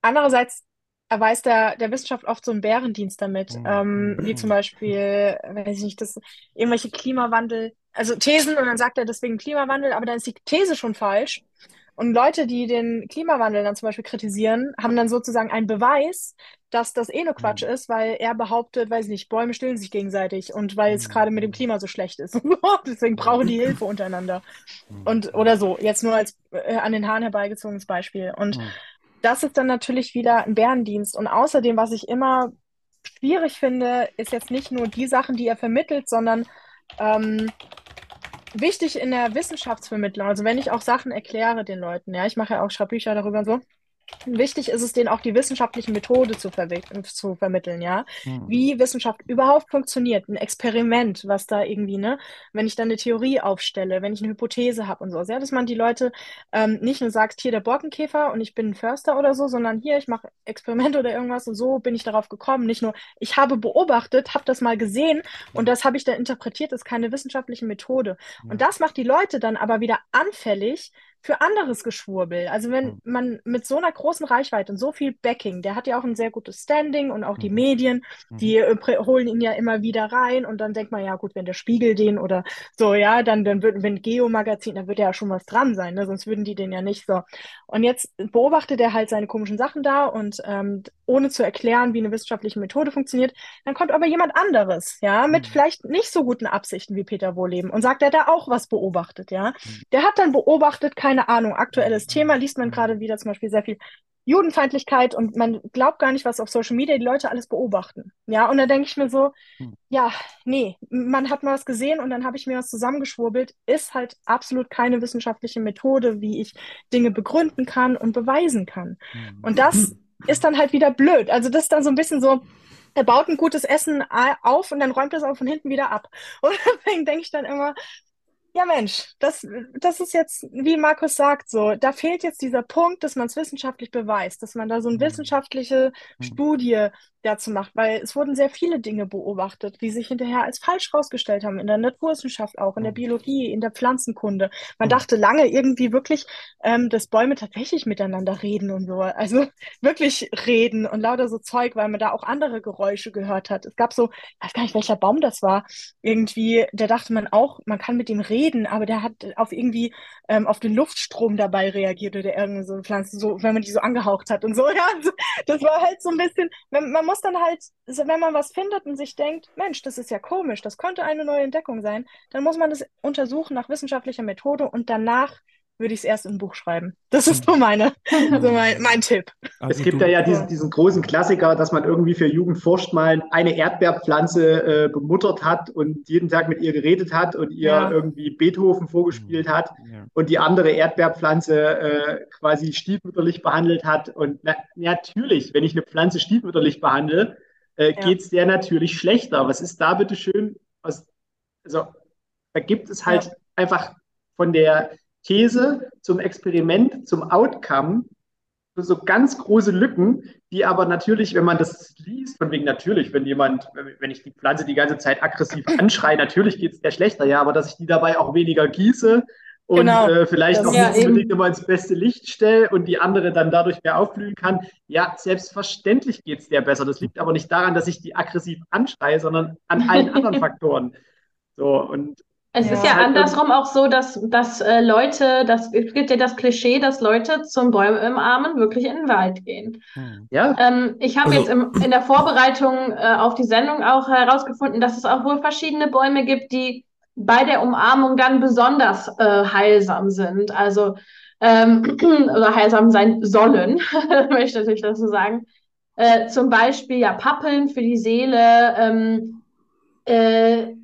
Andererseits erweist der, der Wissenschaft oft so einen Bärendienst damit, mhm. ähm, wie zum Beispiel, weiß ich nicht, dass irgendwelche Klimawandel, also Thesen und dann sagt er deswegen Klimawandel, aber dann ist die These schon falsch. Und Leute, die den Klimawandel dann zum Beispiel kritisieren, haben dann sozusagen einen Beweis, dass das eh nur Quatsch mhm. ist, weil er behauptet, weiß nicht, Bäume stillen sich gegenseitig und weil es mhm. gerade mit dem Klima so schlecht ist. (laughs) Deswegen brauchen die Hilfe untereinander. Mhm. Und oder so, jetzt nur als äh, an den Haaren herbeigezogenes Beispiel. Und mhm. das ist dann natürlich wieder ein Bärendienst. Und außerdem, was ich immer schwierig finde, ist jetzt nicht nur die Sachen, die er vermittelt, sondern ähm, wichtig in der Wissenschaftsvermittlung, also wenn ich auch Sachen erkläre den Leuten, ja, ich mache ja auch Schreibbücher darüber und so, Wichtig ist es, denen auch die wissenschaftliche Methode zu, zu vermitteln, ja. Mhm. Wie Wissenschaft überhaupt funktioniert, ein Experiment, was da irgendwie, ne, wenn ich dann eine Theorie aufstelle, wenn ich eine Hypothese habe und so, ja, dass man die Leute ähm, nicht nur sagt, hier der Borkenkäfer und ich bin ein Förster oder so, sondern hier, ich mache Experiment oder irgendwas und so bin ich darauf gekommen. Nicht nur, ich habe beobachtet, habe das mal gesehen und das habe ich dann interpretiert, das ist keine wissenschaftliche Methode. Mhm. Und das macht die Leute dann aber wieder anfällig für anderes Geschwurbel. Also wenn mhm. man mit so einer großen Reichweite und so viel Backing, der hat ja auch ein sehr gutes Standing und auch die mhm. Medien, mhm. die äh, holen ihn ja immer wieder rein und dann denkt man, ja gut, wenn der Spiegel den oder so, ja, dann, dann wird, wenn Geo-Magazin, dann wird ja schon was dran sein, ne? sonst würden die den ja nicht so. Und jetzt beobachtet er halt seine komischen Sachen da und ähm, ohne zu erklären, wie eine wissenschaftliche Methode funktioniert, dann kommt aber jemand anderes, ja, mit mhm. vielleicht nicht so guten Absichten wie Peter Wohleben und sagt, er da auch was beobachtet, ja. Mhm. Der hat dann beobachtet, keine keine Ahnung, aktuelles Thema, liest man gerade wieder zum Beispiel sehr viel Judenfeindlichkeit und man glaubt gar nicht, was auf Social Media die Leute alles beobachten. Ja, und da denke ich mir so, hm. ja, nee, man hat mal was gesehen und dann habe ich mir was zusammengeschwurbelt, ist halt absolut keine wissenschaftliche Methode, wie ich Dinge begründen kann und beweisen kann. Hm. Und das ist dann halt wieder blöd. Also das ist dann so ein bisschen so, er baut ein gutes Essen auf und dann räumt es auch von hinten wieder ab. (laughs) Und deswegen denke ich dann immer, ja, Mensch, das, das ist jetzt, wie Markus sagt, so, da fehlt jetzt dieser Punkt, dass man es wissenschaftlich beweist, dass man da so eine mhm. wissenschaftliche mhm. Studie dazu macht, weil es wurden sehr viele Dinge beobachtet, die sich hinterher als falsch herausgestellt haben, in der Naturwissenschaft auch, in der mhm. Biologie, in der Pflanzenkunde. Man mhm. dachte lange irgendwie wirklich, ähm, dass Bäume tatsächlich miteinander reden und so, also (laughs) wirklich reden und lauter so Zeug, weil man da auch andere Geräusche gehört hat. Es gab so, ich weiß gar nicht, welcher Baum das war, irgendwie, da dachte man auch, man kann mit dem reden aber der hat auf irgendwie ähm, auf den Luftstrom dabei reagiert oder irgendeine so Pflanze, so, wenn man die so angehaucht hat und so. (laughs) Ja, das war halt so ein bisschen, man, man muss dann halt, wenn man was findet und sich denkt, Mensch, das ist ja komisch, das könnte eine neue Entdeckung sein, dann muss man das untersuchen nach wissenschaftlicher Methode und danach würde ich es erst im Buch schreiben. Das ist so meine, so mein, mein Tipp. Also es gibt da ja diesen, diesen, großen Klassiker, dass man irgendwie für Jugend forscht mal eine Erdbeerpflanze äh, bemuttert hat und jeden Tag mit ihr geredet hat und ihr ja. irgendwie Beethoven vorgespielt hat ja. und die andere Erdbeerpflanze äh, quasi stiefmütterlich behandelt hat. Und na, natürlich, wenn ich eine Pflanze stiefmütterlich behandle, äh, ja. geht es der natürlich schlechter. Was ist da bitte schön? Was, also da gibt es halt einfach von der These zum Experiment, zum Outcome so ganz große Lücken, die aber natürlich, wenn man das liest, von wegen natürlich, wenn jemand, wenn ich die Pflanze die ganze Zeit aggressiv anschreie, natürlich geht es der schlechter, ja, aber dass ich die dabei auch weniger gieße und genau. äh, vielleicht auch nicht unbedingt immer ins beste Licht stelle und die andere dann dadurch mehr aufblühen kann, ja, selbstverständlich geht es der besser. Das liegt aber nicht daran, dass ich die aggressiv anschreie, sondern an allen anderen (laughs) Faktoren. So, und es ja, ist ja andersrum auch so, dass, dass äh, Leute, das, es gibt ja das Klischee, dass Leute zum Bäume im Armen wirklich in den Wald gehen. Hm. Ja. Ähm, ich habe also, jetzt im, in der Vorbereitung äh, auf die Sendung auch herausgefunden, dass es auch wohl verschiedene Bäume gibt, die bei der Umarmung dann besonders äh, heilsam sind. Also ähm, (clears throat) oder heilsam sein sollen, (laughs) möchte ich natürlich dazu sagen. Äh, zum Beispiel ja Pappeln für die Seele. Ähm, äh,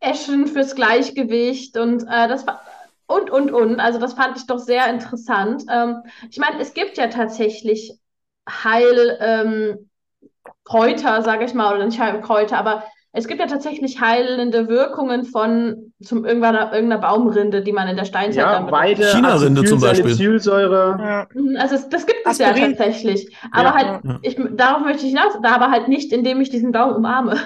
Eschen fürs Gleichgewicht und äh, das und und und. Also das fand ich doch sehr interessant. Ähm, ich meine, es gibt ja tatsächlich Heil ähm, sage ich mal, oder nicht Heilkräuter, aber es gibt ja tatsächlich heilende Wirkungen von zum irgendeiner, irgendeiner Baumrinde, die man in der Steinzeit ja, damit Weide, China-Rinde zum Beispiel. Zylsäure. Ja. Mhm, also es, das gibt es ja tatsächlich. Aber ja. halt, ich, darauf möchte ich hinaus, da aber halt nicht, indem ich diesen Baum umarme.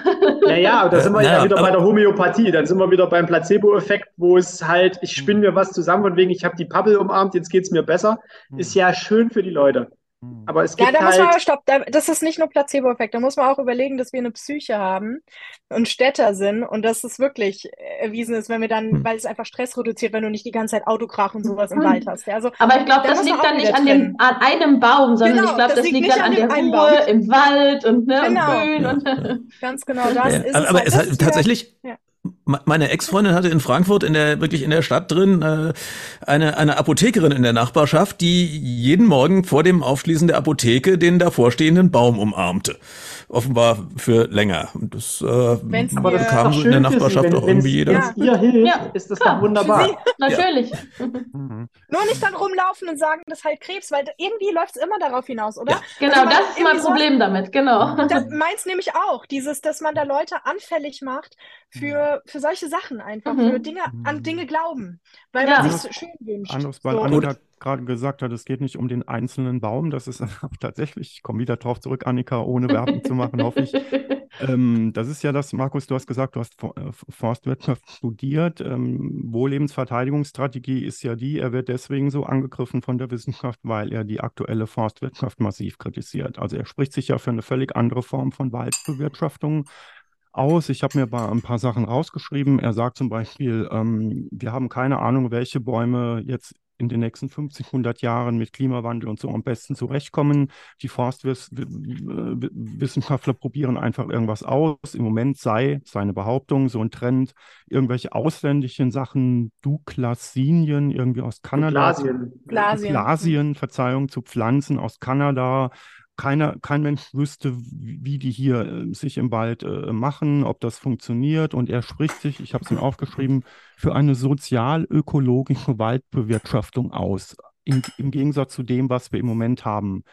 Ja, ja, (laughs) da sind wir ja, ja wieder bei der Homöopathie. Dann sind wir wieder beim Placebo-Effekt, wo es halt, ich spinne mir was zusammen und wegen, ich habe die Pappel umarmt, jetzt geht es mir besser. Hm. Ist ja schön für die Leute. Hm. Aber es gibt ja, da halt... muss man halt aber stopp, das ist nicht nur Placebo-Effekt, da muss man auch überlegen, dass wir eine Psyche haben und Städter sind und dass es wirklich erwiesen ist, wenn wir dann, hm. weil es einfach Stress reduziert, wenn du nicht die ganze Zeit Autokrach und sowas hm. im Wald hast. Ja, also, aber ich glaube, das liegt dann nicht an, dem, an einem Baum, sondern genau, ich glaube, das, das, liegt dann an, der Ruhe im Wald und, ne, genau. und Grün. Ja. Und, Ganz genau, das ja. ist aber, es. Aber es hat tatsächlich... Ja meine Ex-Freundin hatte in Frankfurt in der wirklich in der Stadt drin äh, eine eine Apothekerin in der Nachbarschaft, die jeden Morgen vor dem Aufschließen der Apotheke den davorstehenden Baum umarmte. Offenbar für länger. Und das, äh, aber das kam so in der Nachbarschaft wenn, auch irgendwie jeder. Ja. ihr hilft, ja. ist das klar, doch wunderbar. Natürlich. Ja. Nur nicht dann rumlaufen und sagen, das ist halt Krebs, weil irgendwie läuft es immer darauf hinaus, oder? Genau, also das ist mein Problem so, damit, genau. Das meins nämlich auch, dieses, dass man da Leute anfällig macht für, für solche Sachen einfach, mhm. für Dinge, an Dinge glauben, weil ja. man sich so schön wünscht. Weil so. Annika gerade gesagt hat, es geht nicht um den einzelnen Baum, das ist (laughs) tatsächlich, ich komme wieder drauf zurück, Annika, ohne Werbung zu machen, hoffe ich. (laughs) Ähm, das ist ja das, Markus, du hast gesagt, du hast äh, Forstwirtschaft studiert. Ähm, Wohllebensverteidigungsstrategie ist ja die, er wird deswegen so angegriffen von der Wissenschaft, weil er die aktuelle Forstwirtschaft massiv kritisiert. Also er spricht sich ja für eine völlig andere Form von Waldbewirtschaftung aus. Ich habe mir ein paar Sachen rausgeschrieben. Er sagt zum Beispiel, ähm, wir haben keine Ahnung, welche Bäume jetzt in den nächsten 50, 100 Jahren mit Klimawandel und so am besten zurechtkommen. Die Forstwissenschaftler probieren einfach irgendwas aus. Im Moment sei seine Behauptung so ein Trend, irgendwelche ausländischen Sachen, Douglasinien, irgendwie aus Kanada. Glasien. Glasien. Glasien, Verzeihung, zu Pflanzen aus Kanada, keiner, kein Mensch wüsste, wie die hier äh, sich im Wald äh, machen, ob das funktioniert. Und er spricht sich, ich habe es ihm aufgeschrieben, für eine sozial-ökologische Waldbewirtschaftung aus. In, Im Gegensatz zu dem, was wir im Moment haben.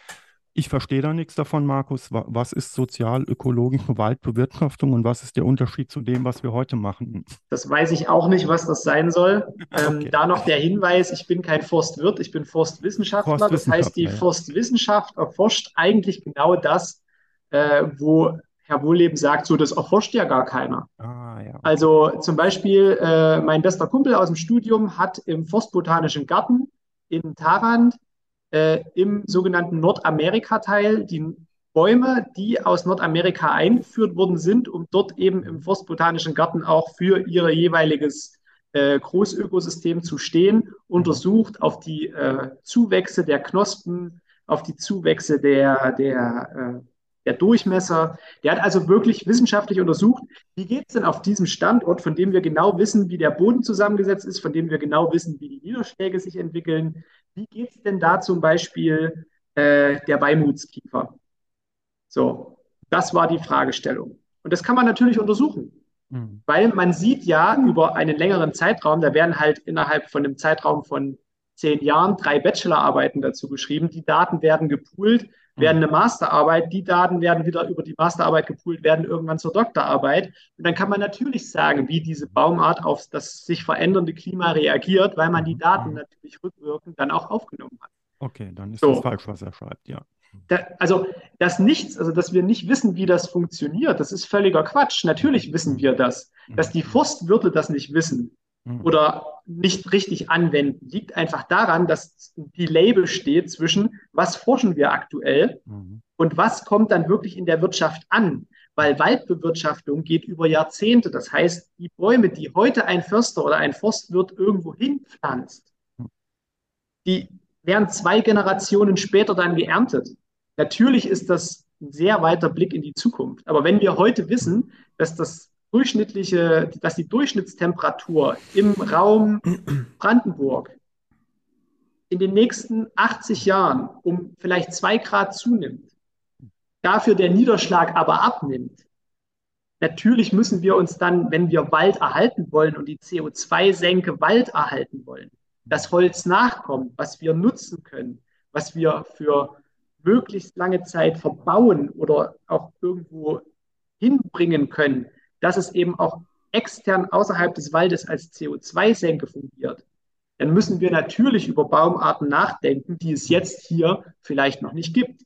Ich verstehe da nichts davon, Markus. Was ist sozial-ökologische (laughs) Waldbewirtschaftung und was ist der Unterschied zu dem, was wir heute machen? Das weiß ich auch nicht, was das sein soll. (laughs) Ähm, okay. da noch der Hinweis, ich bin kein Forstwirt, ich bin Forstwissenschaftler. Forstwissenschaftler das heißt, die ja. Forstwissenschaft erforscht eigentlich genau das, äh, wo Herr Wohleben sagt, so das erforscht ja gar keiner. Ah, ja. Also zum Beispiel, äh, mein bester Kumpel aus dem Studium hat im Forstbotanischen Garten in Tarant äh, im sogenannten Nordamerika-Teil die Bäume, die aus Nordamerika eingeführt worden sind, um dort eben im Forstbotanischen Garten auch für ihr jeweiliges äh, Großökosystem zu stehen, untersucht auf die äh, Zuwächse der Knospen, auf die Zuwächse der, der, äh, der Durchmesser. Der hat also wirklich wissenschaftlich untersucht, wie geht es denn auf diesem Standort, von dem wir genau wissen, wie der Boden zusammengesetzt ist, von dem wir genau wissen, wie die Niederschläge sich entwickeln. Wie geht es denn da zum Beispiel äh, der Beimutskiefer? So, das war die Fragestellung. Und das kann man natürlich untersuchen. Mhm. Weil man sieht ja über einen längeren Zeitraum, da werden halt innerhalb von einem Zeitraum von zehn Jahren drei Bachelorarbeiten dazu geschrieben. Die Daten werden gepoolt, werden eine Masterarbeit, die Daten werden wieder über die Masterarbeit gepoolt, werden irgendwann zur Doktorarbeit. Und dann kann man natürlich sagen, wie diese Baumart auf das sich verändernde Klima reagiert, weil man die Daten natürlich rückwirkend dann auch aufgenommen hat. Okay, dann ist so. das falsch, was er schreibt, ja. Da, also, dass nichts, also dass wir nicht wissen, wie das funktioniert, das ist völliger Quatsch. Natürlich wissen wir das. Dass die Forstwirte das nicht wissen, Mhm. oder nicht richtig anwenden, liegt einfach daran, dass die Label steht zwischen, was forschen wir aktuell mhm. und was kommt dann wirklich in der Wirtschaft an. Weil Waldbewirtschaftung geht über Jahrzehnte. Das heißt, die Bäume, die heute ein Förster oder ein Forstwirt irgendwo hinpflanzt, mhm. die werden zwei Generationen später dann geerntet. Natürlich ist das ein sehr weiter Blick in die Zukunft. Aber wenn wir heute wissen, dass das durchschnittliche, dass die Durchschnittstemperatur im Raum Brandenburg in den nächsten 80 Jahren um vielleicht zwei Grad zunimmt, dafür der Niederschlag aber abnimmt, natürlich müssen wir uns dann, wenn wir Wald erhalten wollen und die CO2-Senke Wald erhalten wollen, das Holz nachkommt, was wir nutzen können, was wir für möglichst lange Zeit verbauen oder auch irgendwo hinbringen können, dass es eben auch extern außerhalb des Waldes als CO2-Senke fungiert, dann müssen wir natürlich über Baumarten nachdenken, die es jetzt hier vielleicht noch nicht gibt,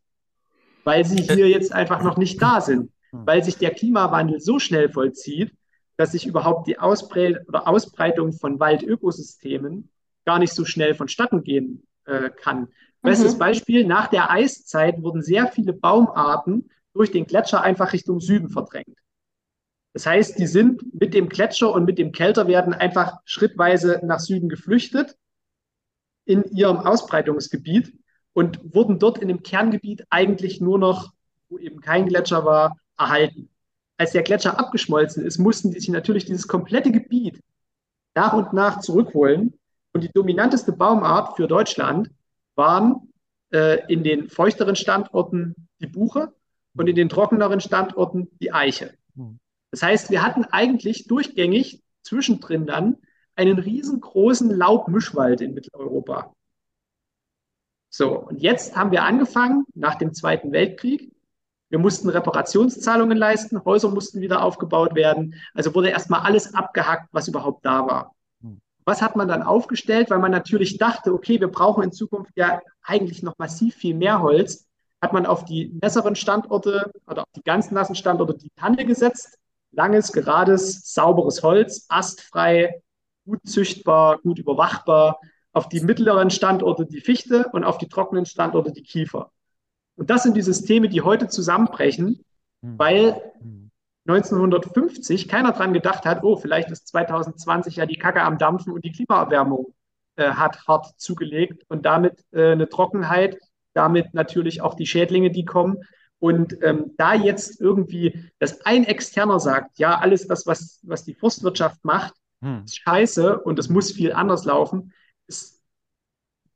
weil sie hier jetzt einfach noch nicht da sind, weil sich der Klimawandel so schnell vollzieht, dass sich überhaupt die Ausbre Ausbreitung von Waldökosystemen gar nicht so schnell vonstatten gehen äh, kann. Bestes mhm. Beispiel, nach der Eiszeit wurden sehr viele Baumarten durch den Gletscher einfach Richtung Süden verdrängt. Das heißt, die sind mit dem Gletscher und mit dem Kälterwerden einfach schrittweise nach Süden geflüchtet in ihrem Ausbreitungsgebiet und wurden dort in dem Kerngebiet eigentlich nur noch, wo eben kein Gletscher war, erhalten. Als der Gletscher abgeschmolzen ist, mussten die sich natürlich dieses komplette Gebiet nach und nach zurückholen. Und die dominanteste Baumart für Deutschland waren äh, in den feuchteren Standorten die Buche und in den trockeneren Standorten die Eiche. Hm. Das heißt, wir hatten eigentlich durchgängig zwischendrin dann einen riesengroßen Laubmischwald in Mitteleuropa. So, und jetzt haben wir angefangen nach dem Zweiten Weltkrieg. Wir mussten Reparationszahlungen leisten, Häuser mussten wieder aufgebaut werden. Also wurde erstmal alles abgehackt, was überhaupt da war. Hm. Was hat man dann aufgestellt? Weil man natürlich dachte, okay, wir brauchen in Zukunft ja eigentlich noch massiv viel mehr Holz. Hat man auf die nasseren Standorte oder auf die ganz nassen Standorte die Tanne gesetzt langes, gerades, sauberes Holz, astfrei, gut züchtbar, gut überwachbar. Auf die mittleren Standorte die Fichte und auf die trockenen Standorte die Kiefer. Und das sind die Systeme, die heute zusammenbrechen, hm. weil 1950 hm. keiner dran gedacht hat, oh, vielleicht ist 2020 ja die Kacke am Dampfen und die Klimaerwärmung äh, hat hart zugelegt und damit äh, eine Trockenheit, damit natürlich auch die Schädlinge, die kommen. Und ähm, da jetzt irgendwie, dass ein Externer sagt, ja, alles das, was, was die Forstwirtschaft macht, hm. ist scheiße und es muss viel anders laufen, ist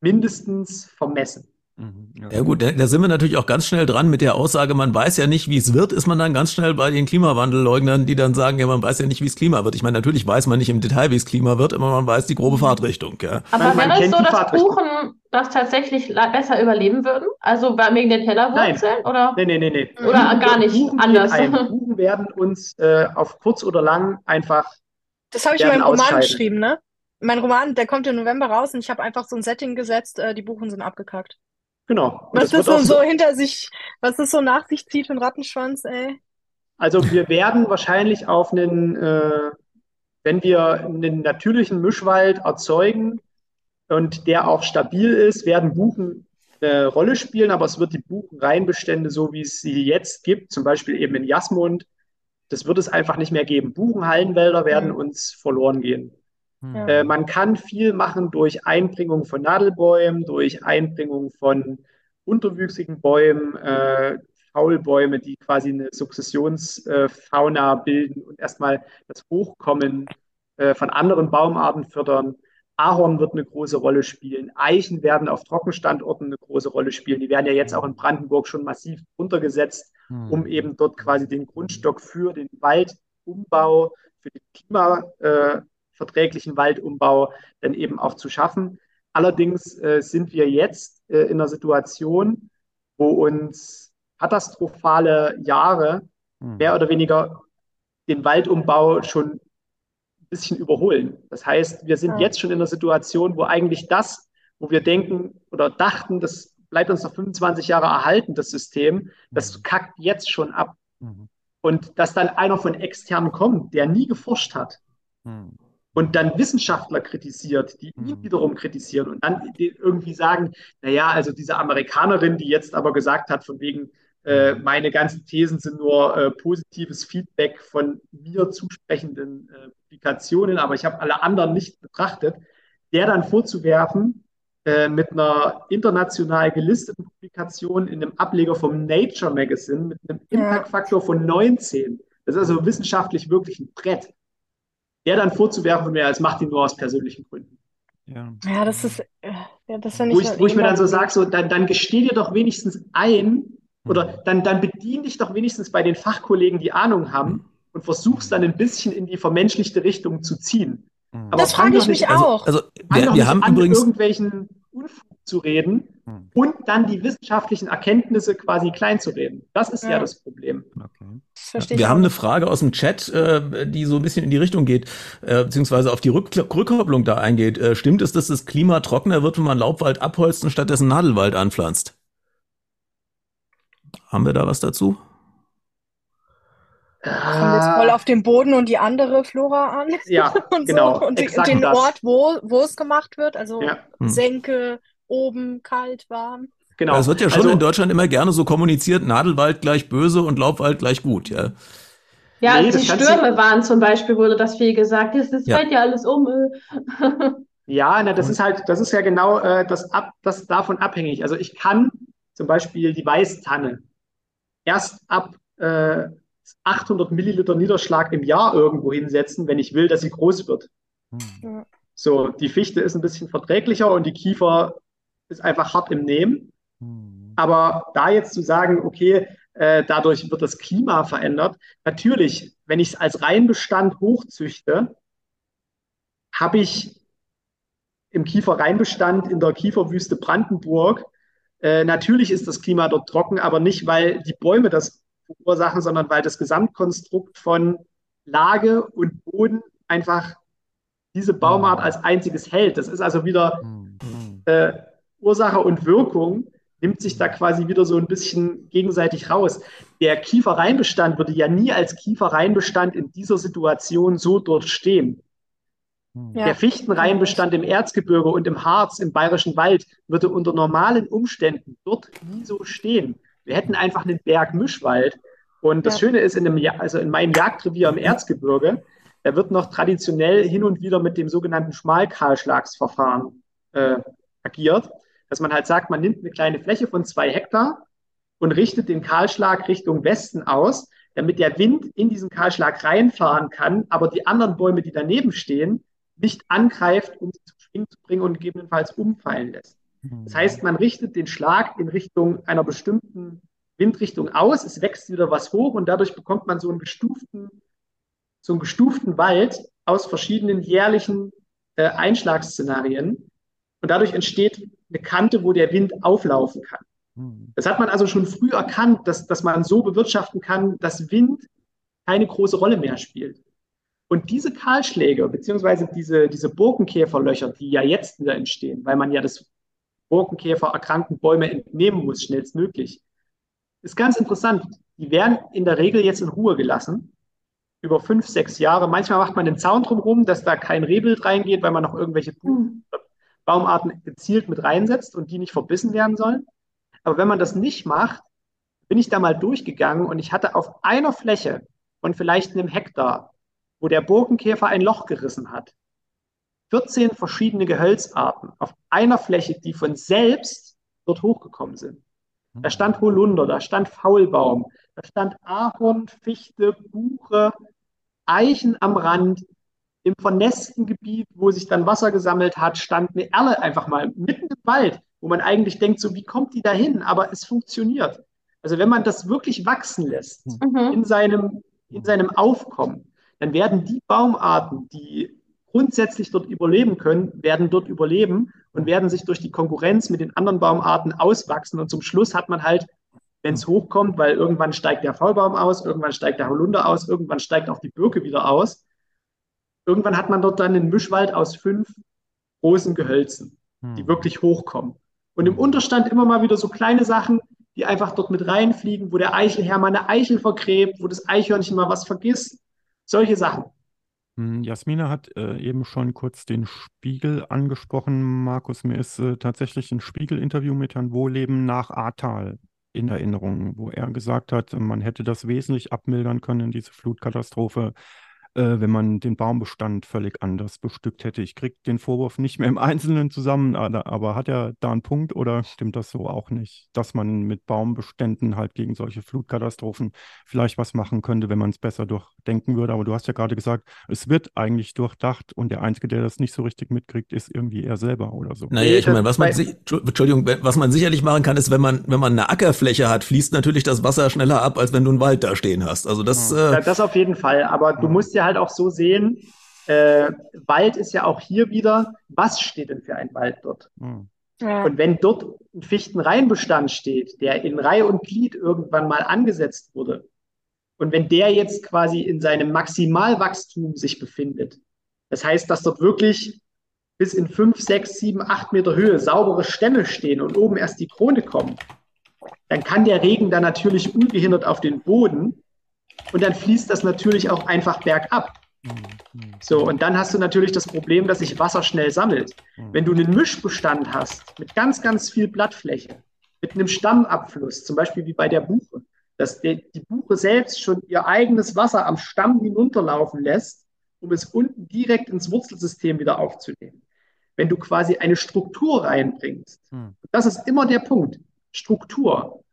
mindestens vermessen. Mhm, ja. gut, da, da, sind wir natürlich auch ganz schnell dran mit der Aussage, man weiß ja nicht, wie es wird, ist man dann ganz schnell bei den Klimawandelleugnern, die dann sagen, ja, man weiß ja nicht, wie es Klima wird. Ich meine, natürlich weiß man nicht im Detail, wie es Klima wird, aber man weiß die grobe mhm. Fahrtrichtung. Ja. Aber wäre es so, dass Buchen das tatsächlich besser überleben würden? Also wegen den Tellerwurzeln? Nein. Oder? Nee, nee, nee, nee. Oder Buchen, gar nicht Buchen anders? (laughs) Buchen werden uns äh, auf kurz oder lang einfach Das habe ich in meinem Roman geschrieben, ne? Mein Roman, der kommt im November raus und ich habe einfach so ein Setting gesetzt, äh, die Buchen sind abgekackt. Genau. Und was das, das so, so hinter sich, was das so nach sich zieht für einen Rattenschwanz, ey. Also wir werden wahrscheinlich auf einen, äh, wenn wir einen natürlichen Mischwald erzeugen und der auch stabil ist, werden Buchen eine Rolle spielen, aber es wird die Buchenreihenbestände, so wie es sie jetzt gibt, zum Beispiel eben in Jasmund, das wird es einfach nicht mehr geben. Buchenhallenwälder werden mhm. uns verloren gehen. Hm. Äh, man kann viel machen durch Einbringung von Nadelbäumen, durch Einbringung von unterwüchsigen Bäumen, äh, Faulbäume, die quasi eine Sukzessionsfauna bilden und erstmal das Hochkommen äh, von anderen Baumarten fördern. Ahorn wird eine große Rolle spielen. Eichen werden auf Trockenstandorten eine große Rolle spielen. Die werden ja jetzt auch in Brandenburg schon massiv runtergesetzt, um eben dort quasi den Grundstock für den Waldumbau, für den klimaverträglichen Waldumbau dann eben auch zu schaffen. Allerdings äh, sind wir jetzt äh, in einer Situation, wo uns katastrophale Jahre Hm. mehr oder weniger den Waldumbau schon bisschen überholen. Das heißt, wir sind Ja. jetzt schon in einer Situation, wo eigentlich das, wo wir denken oder dachten, das bleibt uns noch 25 Jahre erhalten, das System, das kackt jetzt schon ab. Mhm. Und dass dann einer von extern kommt, der nie geforscht hat Hm. und dann Wissenschaftler kritisiert, die ihn Mhm. wiederum kritisieren und dann irgendwie sagen, naja, also diese Amerikanerin, die jetzt aber gesagt hat, von wegen, äh, meine ganzen Thesen sind nur äh, positives Feedback von mir zusprechenden äh, Publikationen, aber ich habe alle anderen nicht betrachtet, der dann vorzuwerfen, äh, mit einer international gelisteten Publikation in einem Ableger vom Nature Magazine mit einem. Impact-Faktor von 19. Das ist also wissenschaftlich wirklich ein Brett. Der dann vorzuwerfen, ja, es macht ihn nur aus persönlichen Gründen. Ja. Ja, das ist, äh, ja, das finde Wo ich, wo ich mir dann so sage, so, dann, dann gesteh dir doch wenigstens ein oder Mhm. dann, dann bedien dich doch wenigstens bei den Fachkollegen, die Ahnung haben und versuch's dann ein bisschen in die vermenschlichte Richtung zu ziehen. Hm. Aber Das frage ich mich nicht- Also, auch. also Fang wir, wir nicht haben an, übrigens, irgendwelchen Unfug zu reden Hm. und dann die wissenschaftlichen Erkenntnisse quasi klein zu reden. Das ist ja, Ja. das Problem. Okay. Das wir haben eine. Frage aus dem Chat, äh, die so ein bisschen in die Richtung geht, äh, beziehungsweise auf die Rück Rückkopplung da eingeht. Äh, stimmt es, dass das Klima trockener wird, wenn man Laubwald abholzt und stattdessen Nadelwald anpflanzt? Haben wir da was dazu? Kommt jetzt voll auf den Boden und die andere Flora an Ja, (laughs) und genau, so. Und den das. Ort, wo, wo es gemacht wird. Also Ja, Hm. Senke, oben, kalt, warm. genau. Es wird ja schon Also- in Deutschland immer gerne so kommuniziert, Nadelwald gleich böse und Laubwald gleich gut, ja. Ja, Nee, als das die Stürme waren zum Beispiel, wurde das viel gesagt. Das, das Ja. fällt ja alles um. äh. Ja, na, das ist halt, das ist ja genau äh, das, ab, das davon abhängig. Also ich kann zum Beispiel die Weißtanne erst ab äh, 800 Milliliter Niederschlag im Jahr irgendwo hinsetzen, wenn ich will, dass sie groß wird. Hm. So, die Fichte ist ein bisschen verträglicher und die Kiefer ist einfach hart im Nehmen. Hm. Aber da jetzt zu sagen, okay, äh, dadurch wird das Klima verändert, natürlich, wenn ich es als Reinbestand hochzüchte, habe ich im Kieferreinbestand in der Kieferwüste Brandenburg, äh, natürlich ist das Klima dort trocken, aber nicht, weil die Bäume das verursachen, sondern weil das Gesamtkonstrukt von Lage und Boden einfach diese Baumart als einziges hält. Das ist also wieder Hm. Äh, Ursache und Wirkung nimmt sich da quasi wieder so ein bisschen gegenseitig raus. Der Kieferreinbestand würde ja nie als Kieferreinbestand in dieser Situation so dort stehen. Hm. Ja. Der Fichtenreinbestand im Erzgebirge und im Harz, im Bayerischen Wald, würde unter normalen Umständen dort nie so stehen. Wir hätten einfach einen Bergmischwald. Und das Ja. Schöne ist, in, einem, also in meinem Jagdrevier im Erzgebirge, da wird noch traditionell hin und wieder mit dem sogenannten Schmalkahlschlagsverfahren äh, agiert, dass man halt sagt, man nimmt eine kleine Fläche von zwei Hektar und richtet den Kahlschlag Richtung Westen aus, damit der Wind in diesen Kahlschlag reinfahren kann, aber die anderen Bäume, die daneben stehen, nicht angreift, um sie zu Schwingen zu bringen und gegebenenfalls umfallen lässt. Hm. Das heißt, man richtet den Schlag in Richtung einer bestimmten Windrichtung aus, es wächst wieder was hoch und dadurch bekommt man so einen gestuften, so einen gestuften Wald aus verschiedenen jährlichen äh, Einschlagsszenarien. Und dadurch entsteht eine Kante, wo der Wind auflaufen kann. Hm. Das hat man also schon früh erkannt, dass, dass man so bewirtschaften kann, dass Wind keine große Rolle mehr spielt. Und diese Kahlschläge, beziehungsweise diese, diese Borkenkäferlöcher, die ja jetzt wieder entstehen, weil man ja das Borkenkäfer erkrankten Bäume entnehmen muss, schnellstmöglich, ist ganz interessant. Die werden in der Regel jetzt in Ruhe gelassen, über fünf, sechs Jahre. Manchmal macht man den Zaun drumherum, dass da kein Rehwild reingeht, weil man noch irgendwelche Hm. Baumarten gezielt mit reinsetzt und die nicht verbissen werden sollen. Aber wenn man das nicht macht, bin ich da mal durchgegangen und ich hatte auf einer Fläche von vielleicht einem Hektar, wo der Borkenkäfer ein Loch gerissen hat, 14 verschiedene Gehölzarten auf einer Fläche, die von selbst dort hochgekommen sind. Da stand Holunder, da stand Faulbaum, da stand Ahorn, Fichte, Buche, Eichen am Rand. Im vernässten Gebiet, wo sich dann Wasser gesammelt hat, stand eine Erle einfach mal mitten im Wald, wo man eigentlich denkt, so wie kommt die da hin? Aber es funktioniert. Also wenn man das wirklich wachsen lässt Mhm. in seinem, in seinem Aufkommen, dann werden die Baumarten, die grundsätzlich dort überleben können, werden dort überleben und werden sich durch die Konkurrenz mit den anderen Baumarten auswachsen. Und zum Schluss hat man halt, wenn es hochkommt, weil irgendwann steigt der Faulbaum aus, irgendwann steigt der Holunder aus, irgendwann steigt auch die Birke wieder aus. Irgendwann hat man dort dann einen Mischwald aus fünf großen Gehölzen, die wirklich hochkommen. Und im Unterstand immer mal wieder so kleine Sachen, die einfach dort mit reinfliegen, wo der Eichelherr mal eine Eichel vergräbt, wo das Eichhörnchen mal was vergisst. Solche Sachen. Hm, Jasmina hat äh, eben schon kurz den Spiegel angesprochen. Markus, mir ist äh, tatsächlich ein Spiegel-Interview mit Herrn Wohleben nach Ahrtal in Erinnerung, wo er gesagt hat, man hätte das wesentlich abmildern können, diese Flutkatastrophe, äh, wenn man den Baumbestand völlig anders bestückt hätte. Ich kriege den Vorwurf nicht mehr im (laughs) Einzelnen zusammen, aber, aber hat er da einen Punkt oder stimmt das so auch nicht, dass man mit Baumbeständen halt gegen solche Flutkatastrophen vielleicht was machen könnte, wenn man es besser durchdenken würde? Aber du hast ja gerade gesagt, es wird eigentlich durchdacht und der Einzige, der das nicht so richtig mitkriegt, ist irgendwie er selber oder so. Naja, ich meine, was man sich, Entschuldigung, was man sicherlich machen kann, ist, wenn man, wenn man eine Ackerfläche hat, fließt natürlich das Wasser schneller ab, als wenn du einen Wald da stehen hast. Also das, Ja, äh, das auf jeden Fall. Aber du musst ja halt auch so sehen, äh, Wald ist ja auch hier wieder, was steht denn für ein Wald dort? Hm. Ja. Und wenn dort ein Fichtenreihenbestand steht, der in Reihe und Glied irgendwann mal angesetzt wurde, und wenn der jetzt quasi in seinem Maximalwachstum sich befindet, das heißt, dass dort wirklich bis in fünf, sechs, sieben, acht Meter Höhe saubere Stämme stehen und oben erst die Krone kommt, dann kann der Regen da natürlich ungehindert auf den Boden und dann fließt das natürlich auch einfach bergab. Hm, hm, So, und dann hast du natürlich das Problem, dass sich Wasser schnell sammelt. hm. Wenn du einen Mischbestand hast mit ganz, ganz viel Blattfläche, mit einem Stammabfluss, zum Beispiel wie bei der Buche, dass die, die Buche selbst schon ihr eigenes Wasser am Stamm hinunterlaufen lässt, um es unten direkt ins Wurzelsystem wieder aufzunehmen. Wenn du quasi eine Struktur reinbringst, Hm. das ist immer der Punkt, Struktur.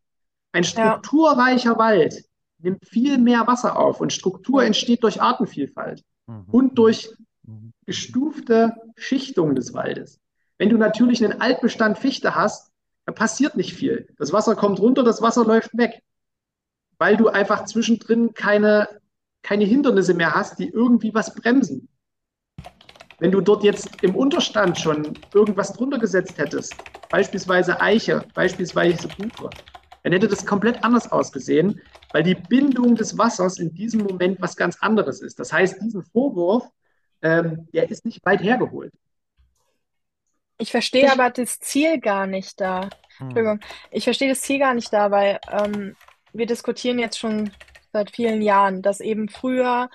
Ein strukturreicher Wald nimmt viel mehr Wasser auf und Struktur entsteht durch Artenvielfalt Mhm. und durch Mhm. gestufte Schichtung des Waldes. Wenn du natürlich einen Altbestand Fichte hast, dann passiert nicht viel. Das Wasser kommt runter, das Wasser läuft weg, weil du einfach zwischendrin keine, keine Hindernisse mehr hast, die irgendwie was bremsen. Wenn du dort jetzt im Unterstand schon irgendwas drunter gesetzt hättest, beispielsweise Eiche, beispielsweise Buche, dann hätte das komplett anders ausgesehen, weil die Bindung des Wassers in diesem Moment was ganz anderes ist. Das heißt, diesen Vorwurf, ähm, der ist nicht weit hergeholt. Ich verstehe aber das Ziel gar nicht da. Hm. Entschuldigung, ich verstehe das Ziel gar nicht da, weil ähm, wir diskutieren jetzt schon seit vielen Jahren, dass eben früher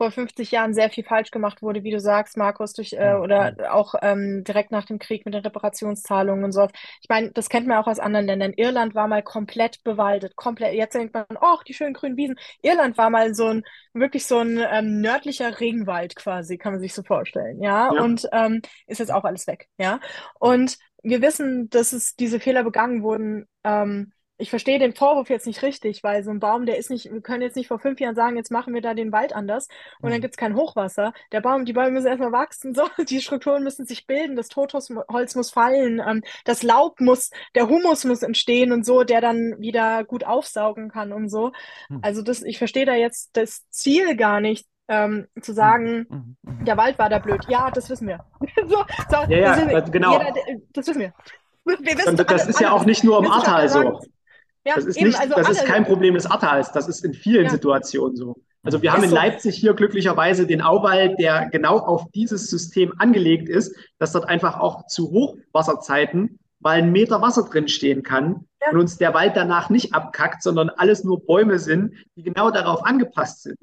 vor 50 Jahren sehr viel falsch gemacht wurde, wie du sagst, Markus, durch äh, oder auch ähm, direkt nach dem Krieg mit den Reparationszahlungen und sowas. Ich meine, das kennt man auch aus anderen Ländern. Irland war mal komplett bewaldet, komplett. Jetzt denkt man, oh, die schönen grünen Wiesen. Irland war mal so ein wirklich so ein ähm, nördlicher Regenwald quasi, kann man sich so vorstellen, ja. Ja. Und ähm, ist jetzt auch alles weg, ja. Und wir wissen, dass es diese Fehler begangen wurden. Ähm, ich verstehe den Vorwurf jetzt nicht richtig, weil so ein Baum, der ist nicht, wir können jetzt nicht vor fünf Jahren sagen, jetzt machen wir da den Wald anders und dann Mhm. gibt's kein Hochwasser. Der Baum, die Bäume müssen erstmal wachsen, so, (laughs) die Strukturen müssen sich bilden, das Totholz muss fallen, ähm, das Laub muss, der Humus muss entstehen und so, der dann wieder gut aufsaugen kann und so. Mhm. Also das, ich verstehe da jetzt das Ziel gar nicht, ähm, zu sagen, Mhm. Mhm. der Wald war da blöd. Ja, das wissen wir. (laughs) so, so, Ja, ja, das wissen wir. das- genau. Jeder, der- das wissen wir. (laughs) Wir wissen das alle- ist ja alle auch nicht nur im Ahrtal so. Ja, Das ist eben, nicht, also das ist kein Problem des Ahrtals. Das ist in vielen Ja. Situationen so. Also wir haben in. Leipzig hier glücklicherweise den Auwald, der genau auf dieses System angelegt ist, dass dort einfach auch zu Hochwasserzeiten mal ein Meter Wasser drin stehen kann Ja. und uns der Wald danach nicht abkackt, sondern alles nur Bäume sind, die genau darauf angepasst sind.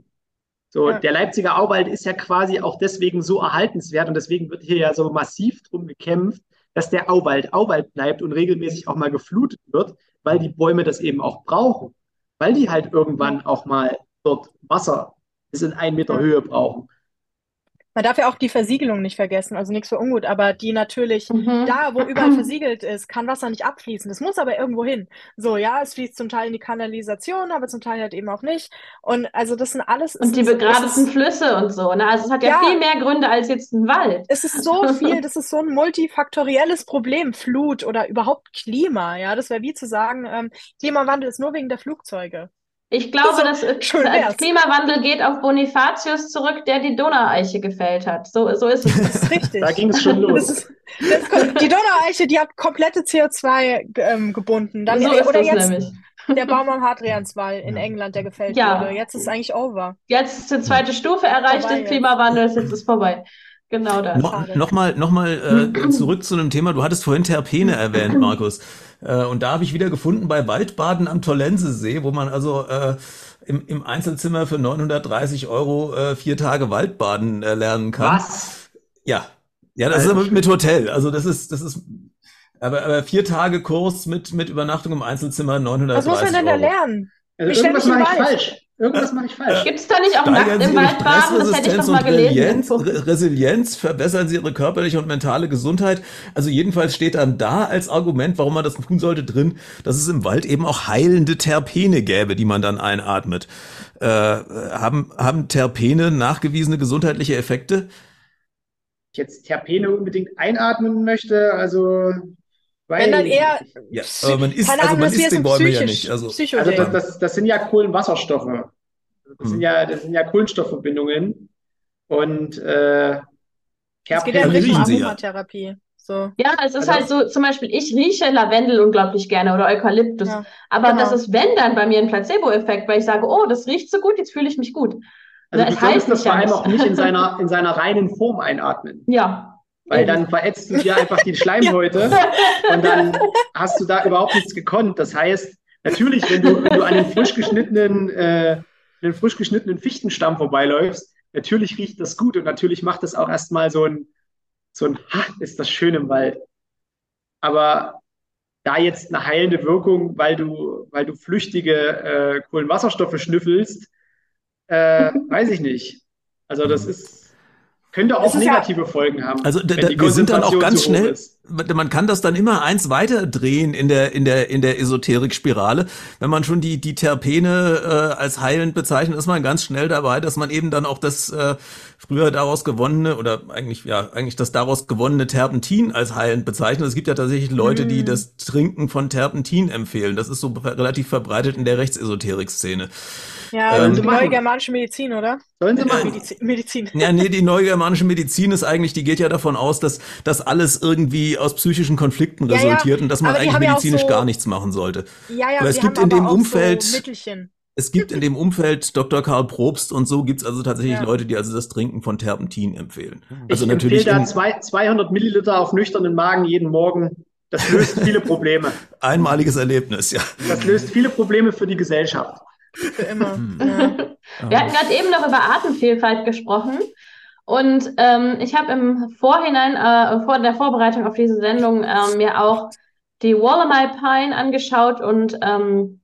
So, Ja. der Leipziger Auwald ist ja quasi auch deswegen so erhaltenswert und deswegen wird hier ja so massiv drum gekämpft, dass der Auwald Auwald bleibt und regelmäßig auch mal geflutet wird, weil die Bäume das eben auch brauchen. Weil die halt irgendwann auch mal dort Wasser bis in einen Meter. Höhe brauchen. Man darf ja auch die Versiegelung nicht vergessen, also nichts für ungut, aber die natürlich, Mhm. da, wo überall versiegelt ist, kann Wasser nicht abfließen. Das muss aber irgendwo hin. So, ja, es fließt zum Teil in die Kanalisation, aber zum Teil halt eben auch nicht. Und also das sind alles. Und die begradeten Flüsse und so. Ne? Also es hat ja, Ja. viel mehr Gründe als jetzt ein Wald. Es ist so viel, das ist so ein multifaktorielles Problem, Flut oder überhaupt Klima. Ja, das wäre wie zu sagen, ähm, Klimawandel ist nur wegen der Flugzeuge. Ich glaube, So, dass äh, schön das. Klimawandel geht auf Bonifatius zurück, der die Donaueiche gefällt hat. So, so ist es. Das ist richtig. Da ging es schon Das los. ist, das kommt, die Donaueiche, die hat komplette CO2 ge- ähm, gebunden. Dann, so ist oder es jetzt nämlich. der Baum am Hadrianswall in England, der gefällt Ja. wurde. Jetzt ist es eigentlich over. Jetzt ist die zweite Stufe erreicht Vorbei des jetzt. Klimawandels, jetzt ist vorbei. Genau das. No. Nochmal noch mal, äh, (clears throat) zurück zu einem Thema. Du hattest vorhin Terpene (clears throat) erwähnt, Markus. Äh, und da habe ich wieder gefunden bei Waldbaden am Tollensesee, wo man also äh, im, im Einzelzimmer für 930 Euro äh, vier Tage Waldbaden äh, lernen kann. Was? Ja. Ja, das ist Alter aber mit Hotel. Also das ist, das ist, aber, aber vier Tage Kurs mit, mit Übernachtung im Einzelzimmer 930 Was muss man denn da Euro. lernen? Also Ich stell irgendwas mache ich falsch. Irgendwas mache ich falsch. Gibt es da nicht auch nackt Steigern Sie im Ihre Wald baden? Das hätte ich Stressresistenz doch mal und gelesen. Resilienz, Resilienz, verbessern Sie Ihre körperliche und mentale Gesundheit. Also jedenfalls steht dann da als Argument, warum man das tun sollte, drin, dass es im Wald eben auch heilende Terpene gäbe, die man dann einatmet. Äh, haben, haben Terpene nachgewiesene gesundheitliche Effekte? Ich jetzt Terpene unbedingt einatmen möchte, also weiß Wenn dann eher. Ja, aber man isst, also man isst so die Bäume ja nicht. Also, Also das, das, das sind ja Kohlenwasserstoffe. Das sind Hm. ja, das sind ja Kohlenstoffverbindungen. Und äh, Es geht ja in Richtung Sie ja. Aromatherapie. So. Ja, es ist Also- halt so, zum Beispiel, ich rieche Lavendel unglaublich gerne oder Eukalyptus. Ja, Aber genau. das ist, wenn dann bei mir ein Placebo-Effekt, weil ich sage, oh, das riecht so gut, jetzt fühle ich mich gut. also Na, du es heilt solltest das vor allem nicht. auch nicht in (laughs) seiner, in seiner reinen Form einatmen. Ja. Weil dann verätzt du dir einfach die Schleimhäute und dann hast du da überhaupt nichts gekonnt. Das heißt, natürlich, wenn du, wenn du an den frisch geschnittenen, äh, den frisch geschnittenen Fichtenstamm vorbeiläufst, natürlich riecht das gut und natürlich macht das auch erstmal so ein, so ein, ha, ist das schön im Wald. Aber da jetzt eine heilende Wirkung, weil du, weil du flüchtige äh, Kohlenwasserstoffe schnüffelst, äh, weiß ich nicht. Also das ist, könnte auch Es ist ja- negative Folgen haben. Also da, da, wir sind dann auch ganz schnell, man kann das dann immer eins weiter drehen in der, in der, in der Esoterik-Spirale. Wenn man schon die, die Terpene äh, als heilend bezeichnet, ist man ganz schnell dabei, dass man eben dann auch das äh, früher daraus gewonnene oder eigentlich, ja, eigentlich das daraus gewonnene Terpentin als heilend bezeichnet. Es gibt ja tatsächlich Leute, die Mm. das Trinken von Terpentin empfehlen. Das ist so relativ verbreitet in der Rechtsesoterik-Szene. Ja, Ähm, die neue machen. germanische Medizin, oder? Sollen sie Ja, machen. Medizin. Medizin. (laughs) Ja, nee, die neugermanische Medizin ist eigentlich, die geht ja davon aus, dass das alles irgendwie aus psychischen Konflikten Ja, ja, resultiert und dass man aber eigentlich medizinisch so- gar nichts machen sollte. Ja, ja, Aber es die gibt haben in dem Umfeld- so Mittelchen. Es gibt in dem Umfeld Dr. Karl Probst und so gibt's also tatsächlich Ja. Leute, die also das Trinken von Terpentin empfehlen. Ich Also empfehle natürlich da in, zwei, 200 Milliliter auf nüchternen Magen jeden Morgen. Das löst viele Probleme. (laughs) einmaliges Erlebnis, ja. Das löst viele Probleme für die Gesellschaft. Für immer. Hm. Ja. Wir hatten gerade eben noch über Artenvielfalt gesprochen. Und ähm, ich habe im Vorhinein, äh, vor der Vorbereitung auf diese Sendung, ähm, mir auch die Wallamai Pine angeschaut und, ähm,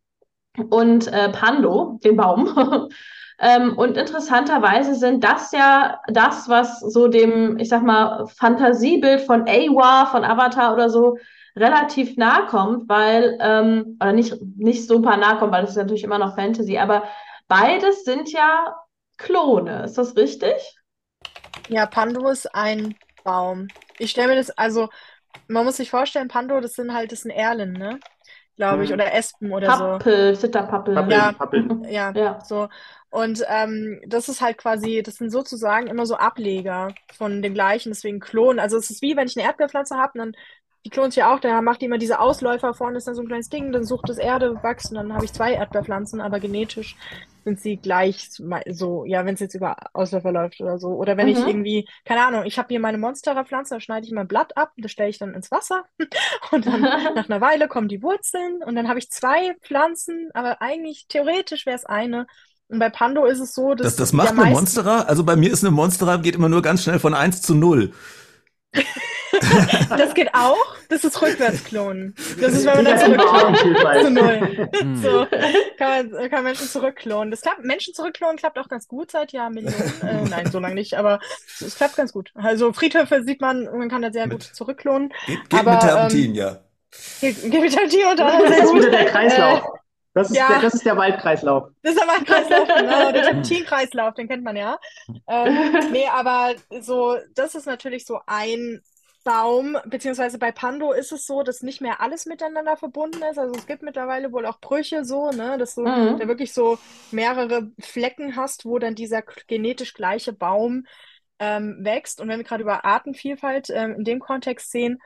und äh, Pando, den Baum. (laughs) ähm, und interessanterweise sind das ja das, was so dem, ich sag mal, Fantasiebild von Awa, von Avatar oder so, relativ nahe kommt, weil, ähm, oder nicht, nicht super nahe kommt, weil das ist natürlich immer noch Fantasy, aber beides sind ja Klone. Ist das richtig? Ja, Pando ist ein Baum. Ich stelle mir das, also, man muss sich vorstellen, Pando, das sind halt, das sind Erlen, ne? Glaube ich, Mhm. oder Espen oder so. Pappel, Zitterpappel. Pappeln, Ja. pappeln. Ja, Ja. so. Und ähm, das ist halt quasi, das sind sozusagen immer so Ableger von dem gleichen, deswegen Klon. Also es ist wie, wenn ich eine Erdbeerpflanze habe, und dann die klont sich ja auch, da macht die immer diese Ausläufer, vorne ist dann so ein kleines Ding, dann sucht das Erde, wächst und dann habe ich zwei Erdbeerpflanzen, aber genetisch sind sie gleich so, ja, wenn es jetzt über Ausläufer läuft oder so. Oder wenn ich Mhm. irgendwie, keine Ahnung, ich habe hier meine Monstera-Pflanze, da schneide ich mein Blatt ab, das stelle ich dann ins Wasser (laughs) und dann (laughs) nach einer Weile kommen die Wurzeln und dann habe ich zwei Pflanzen, aber eigentlich theoretisch wäre es eine. Und bei Pando ist es so, dass Das, das die macht eine meist- Monstera. Also bei mir ist eine Monstera, geht immer nur ganz schnell von 1 zu 0. (laughs) das geht auch. Das ist Rückwärtsklonen. Das ist, wenn man dann zurückklont. (laughs) Zu null. Hm. So kann man, kann Menschen zurückklonen. Das klappt, Menschen zurückklonen klappt auch ganz gut seit Jahrmillionen. (laughs) Äh, nein, so lange nicht, aber es klappt ganz gut. Also Friedhöfe sieht man, man kann da sehr gut zurückklonen. Geht, geht Aber, mit Terpentin, ja. Gevitativ und dann Das sehr ist gut. wieder der Kreislauf. Äh, Das ist, ja. der, das ist der Waldkreislauf. Das ist aber ein Kreislauf, genau, der Terpentin-Kreislauf, den kennt man ja. Ähm, (laughs) nee, aber so, das ist natürlich so ein Baum, beziehungsweise bei Pando ist es so, dass nicht mehr alles miteinander verbunden ist. Also es gibt mittlerweile wohl auch Brüche so, ne, dass du Mhm. da wirklich so mehrere Flecken hast, wo dann dieser genetisch gleiche Baum ähm, wächst. Und wenn wir gerade über Artenvielfalt ähm, in dem Kontext sehen,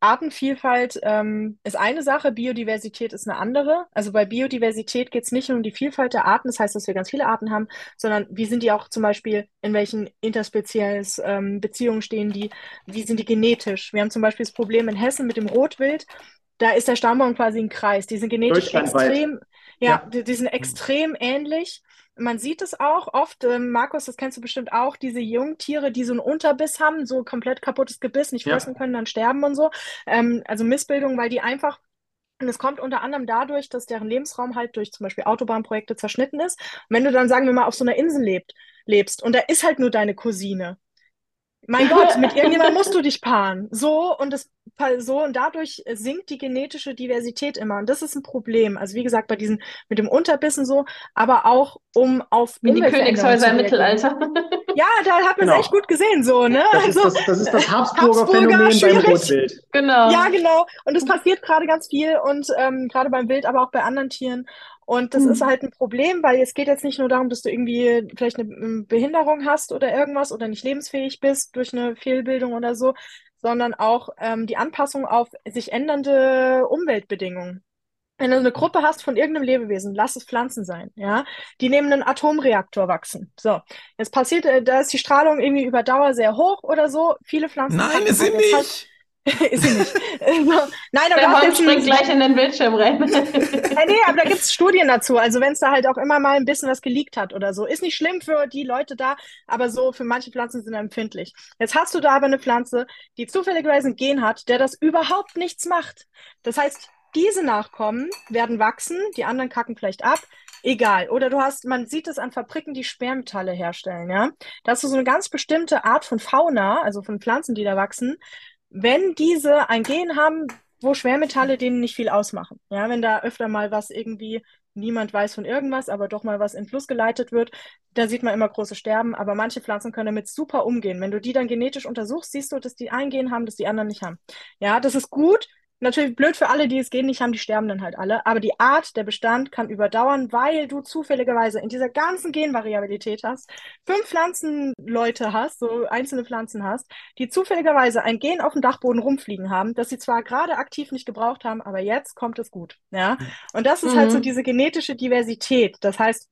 Artenvielfalt ähm, ist eine Sache, Biodiversität ist eine andere. Also bei Biodiversität geht es nicht nur um die Vielfalt der Arten, das heißt, dass wir ganz viele Arten haben, sondern wie sind die auch zum Beispiel, in welchen interspezielles ähm, Beziehungen stehen die, wie sind die genetisch? Wir haben zum Beispiel das Problem in Hessen mit dem Rotwild, da ist der Stammbaum quasi ein Kreis. Die sind genetisch extrem, ja, Ja. Die, die sind extrem ähnlich. Man sieht es auch oft, ähm, Markus, das kennst du bestimmt auch, diese Jungtiere, die so einen Unterbiss haben, so komplett kaputtes Gebiss, nicht Ja. fressen können, dann sterben und so. Ähm, also Missbildung, weil die einfach und es kommt unter anderem dadurch, dass deren Lebensraum halt durch zum Beispiel Autobahnprojekte zerschnitten ist. Und wenn du dann, sagen wir mal, auf so einer Insel lebt, lebst und da ist halt nur deine Cousine. Mein (laughs) Gott, mit irgendjemandem musst du dich paaren. So und das so und dadurch sinkt die genetische Diversität immer. Und das ist ein Problem. Also wie gesagt, bei diesen mit dem Unterbissen so, aber auch um auf Wie die Königshäuser im. Mittelalter. Ja, da hat man es Genau. echt gut gesehen, so, ne? Das ist Also, das, das, ist das (laughs) Habsburger Habsburger, Phänomen beim schwierig. Rotwild. Genau. Ja, genau. Und es passiert gerade ganz viel und ähm, gerade beim Wild, aber auch bei anderen Tieren. Und das Mhm. ist halt ein Problem, weil es geht jetzt nicht nur darum, dass du irgendwie vielleicht eine ähm, Behinderung hast oder irgendwas oder nicht lebensfähig bist durch eine Fehlbildung oder so, sondern auch ähm, die Anpassung auf sich ändernde Umweltbedingungen. Wenn du eine Gruppe hast von irgendeinem Lebewesen, lass es Pflanzen sein, ja, die neben einem Atomreaktor wachsen. So, jetzt passiert, äh, da ist die Strahlung irgendwie über Dauer sehr hoch oder so. Viele Pflanzen Nein, sind- sie haben jetzt halt- nicht. (laughs) ist sie nicht. Nein, aber Der Hund springt gleich in den Bildschirm rein. (laughs) ja, nee, aber da gibt's Studien dazu. Also wenn es da halt auch immer mal ein bisschen was geleakt hat oder so. Ist nicht schlimm für die Leute da, aber so für manche Pflanzen sind empfindlich. Jetzt hast du da aber eine Pflanze, die zufälligerweise ein Gen hat, der das überhaupt nichts macht. Das heißt, diese Nachkommen werden wachsen, die anderen kacken vielleicht ab. Egal. Oder du hast, man sieht es an Fabriken, die Schwermetalle herstellen, ja. Da hast du so eine ganz bestimmte Art von Fauna, also von Pflanzen, die da wachsen. Wenn diese ein Gen haben, wo Schwermetalle denen nicht viel ausmachen. Ja, wenn da öfter mal was irgendwie, niemand weiß von irgendwas, aber doch mal was in Fluss geleitet wird, da sieht man immer große Sterben, aber manche Pflanzen können damit super umgehen. Wenn du die dann genetisch untersuchst, siehst du, dass die ein Gen haben, das die anderen nicht haben. Ja, das ist gut. Natürlich blöd für alle, die es Gen nicht haben, die sterben dann halt alle. Aber die Art, der Bestand kann überdauern, weil du zufälligerweise in dieser ganzen Genvariabilität hast, fünf Pflanzenleute hast, so einzelne Pflanzen hast, die zufälligerweise ein Gen auf dem Dachboden rumfliegen haben, das sie zwar gerade aktiv nicht gebraucht haben, aber jetzt kommt es gut. Ja? Und das ist halt so Mhm. diese genetische Diversität. Das heißt,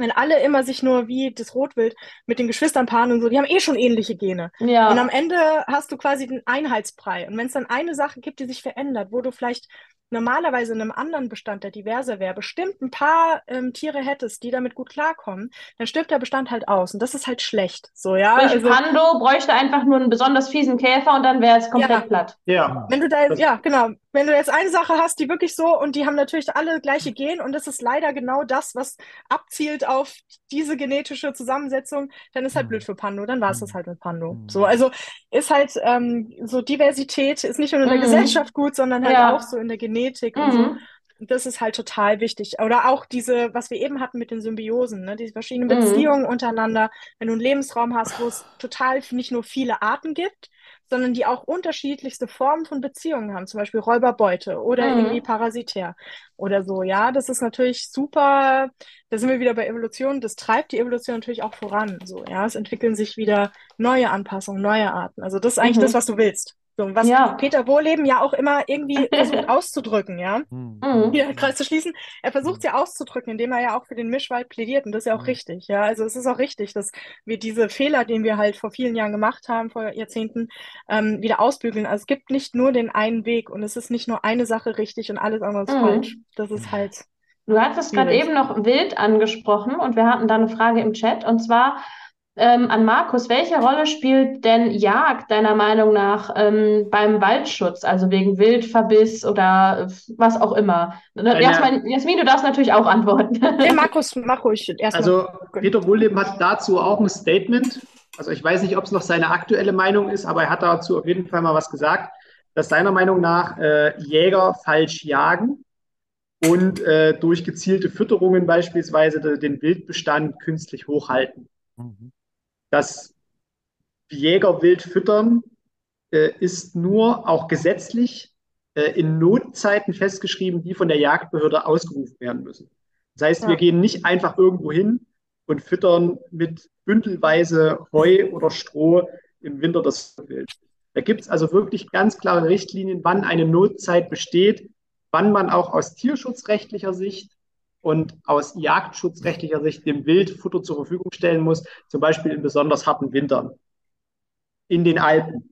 wenn alle immer sich nur wie das Rotwild mit den Geschwistern paaren und so, die haben eh schon ähnliche Gene. Ja. Und am Ende hast du quasi den Einheitsbrei. Und wenn es dann eine Sache gibt, die sich verändert, wo du vielleicht normalerweise in einem anderen Bestand, der diverser wäre, bestimmt ein paar ähm, Tiere hättest, die damit gut klarkommen, dann stirbt der Bestand halt aus. Und das ist halt schlecht. So, ja. Sprich, Also, Pando bräuchte einfach nur einen besonders fiesen Käfer und dann wäre es komplett Ja. platt. Ja. wenn du da, ja, genau. Wenn du jetzt eine Sache hast, die wirklich so, und die haben natürlich alle gleiche Gen, und das ist leider genau das, was abzielt auf diese genetische Zusammensetzung, dann ist halt Mhm. blöd für Pando, dann war es das halt mit Pando. Mhm. So, also ist halt ähm, so Diversität ist nicht nur in der Mhm. Gesellschaft gut, sondern halt Ja. auch so in der Genetik und so. Mhm. Das ist halt total wichtig. Oder auch diese, was wir eben hatten mit den Symbiosen, ne? diese verschiedenen Mhm. Beziehungen untereinander. Wenn du einen Lebensraum hast, wo es total nicht nur viele Arten gibt, sondern die auch unterschiedlichste Formen von Beziehungen haben, zum Beispiel Räuberbeute oder Mhm. irgendwie parasitär oder so. Ja, das ist natürlich super. Da sind wir wieder bei Evolution. Das treibt die Evolution natürlich auch voran. So, ja, es entwickeln sich wieder neue Anpassungen, neue Arten. Also das ist eigentlich Mhm. das, was du willst. So, was Ja. Peter Wohleben ja auch immer irgendwie (laughs) versucht auszudrücken, ja Mhm. Mhm. wieder Kreis zu schließen. Er versucht es ja auszudrücken, indem er ja auch für den Mischwald plädiert. Und das ist ja auch Mhm. richtig. Ja, also es ist auch richtig, dass wir diese Fehler, den wir halt vor vielen Jahren gemacht haben, vor Jahrzehnten, ähm, wieder ausbügeln. Also es gibt nicht nur den einen Weg und es ist nicht nur eine Sache richtig und alles andere ist Mhm. falsch. Das ist halt. Du hattest gerade eben noch Wild angesprochen und wir hatten da eine Frage im Chat und zwar ähm, an Markus, welche Rolle spielt denn Jagd deiner Meinung nach ähm, beim Waldschutz, also wegen Wildverbiss oder was auch immer? Erstmal, Jasmin, du darfst natürlich auch antworten. Nee, (laughs) Markus, mach ruhig erstmal. Also Peter Wohlleben hat dazu auch ein Statement. Also ich weiß nicht, ob es noch seine aktuelle Meinung ist, aber er hat dazu auf jeden Fall mal was gesagt, dass seiner Meinung nach äh, Jäger falsch jagen und äh, durch gezielte Fütterungen beispielsweise de- den Wildbestand künstlich hochhalten. Mhm. Das Jäger wild füttern äh, ist nur auch gesetzlich äh, in Notzeiten festgeschrieben, die von der Jagdbehörde ausgerufen werden müssen. Das heißt, wir Ja. gehen nicht einfach irgendwo hin und füttern mit bündelweise Heu oder Stroh im Winter das Wild. Da gibt es also wirklich ganz klare Richtlinien, wann eine Notzeit besteht, wann man auch aus tierschutzrechtlicher Sicht und aus jagdschutzrechtlicher Sicht dem Wild Futter zur Verfügung stellen muss, zum Beispiel in besonders harten Wintern in den Alpen.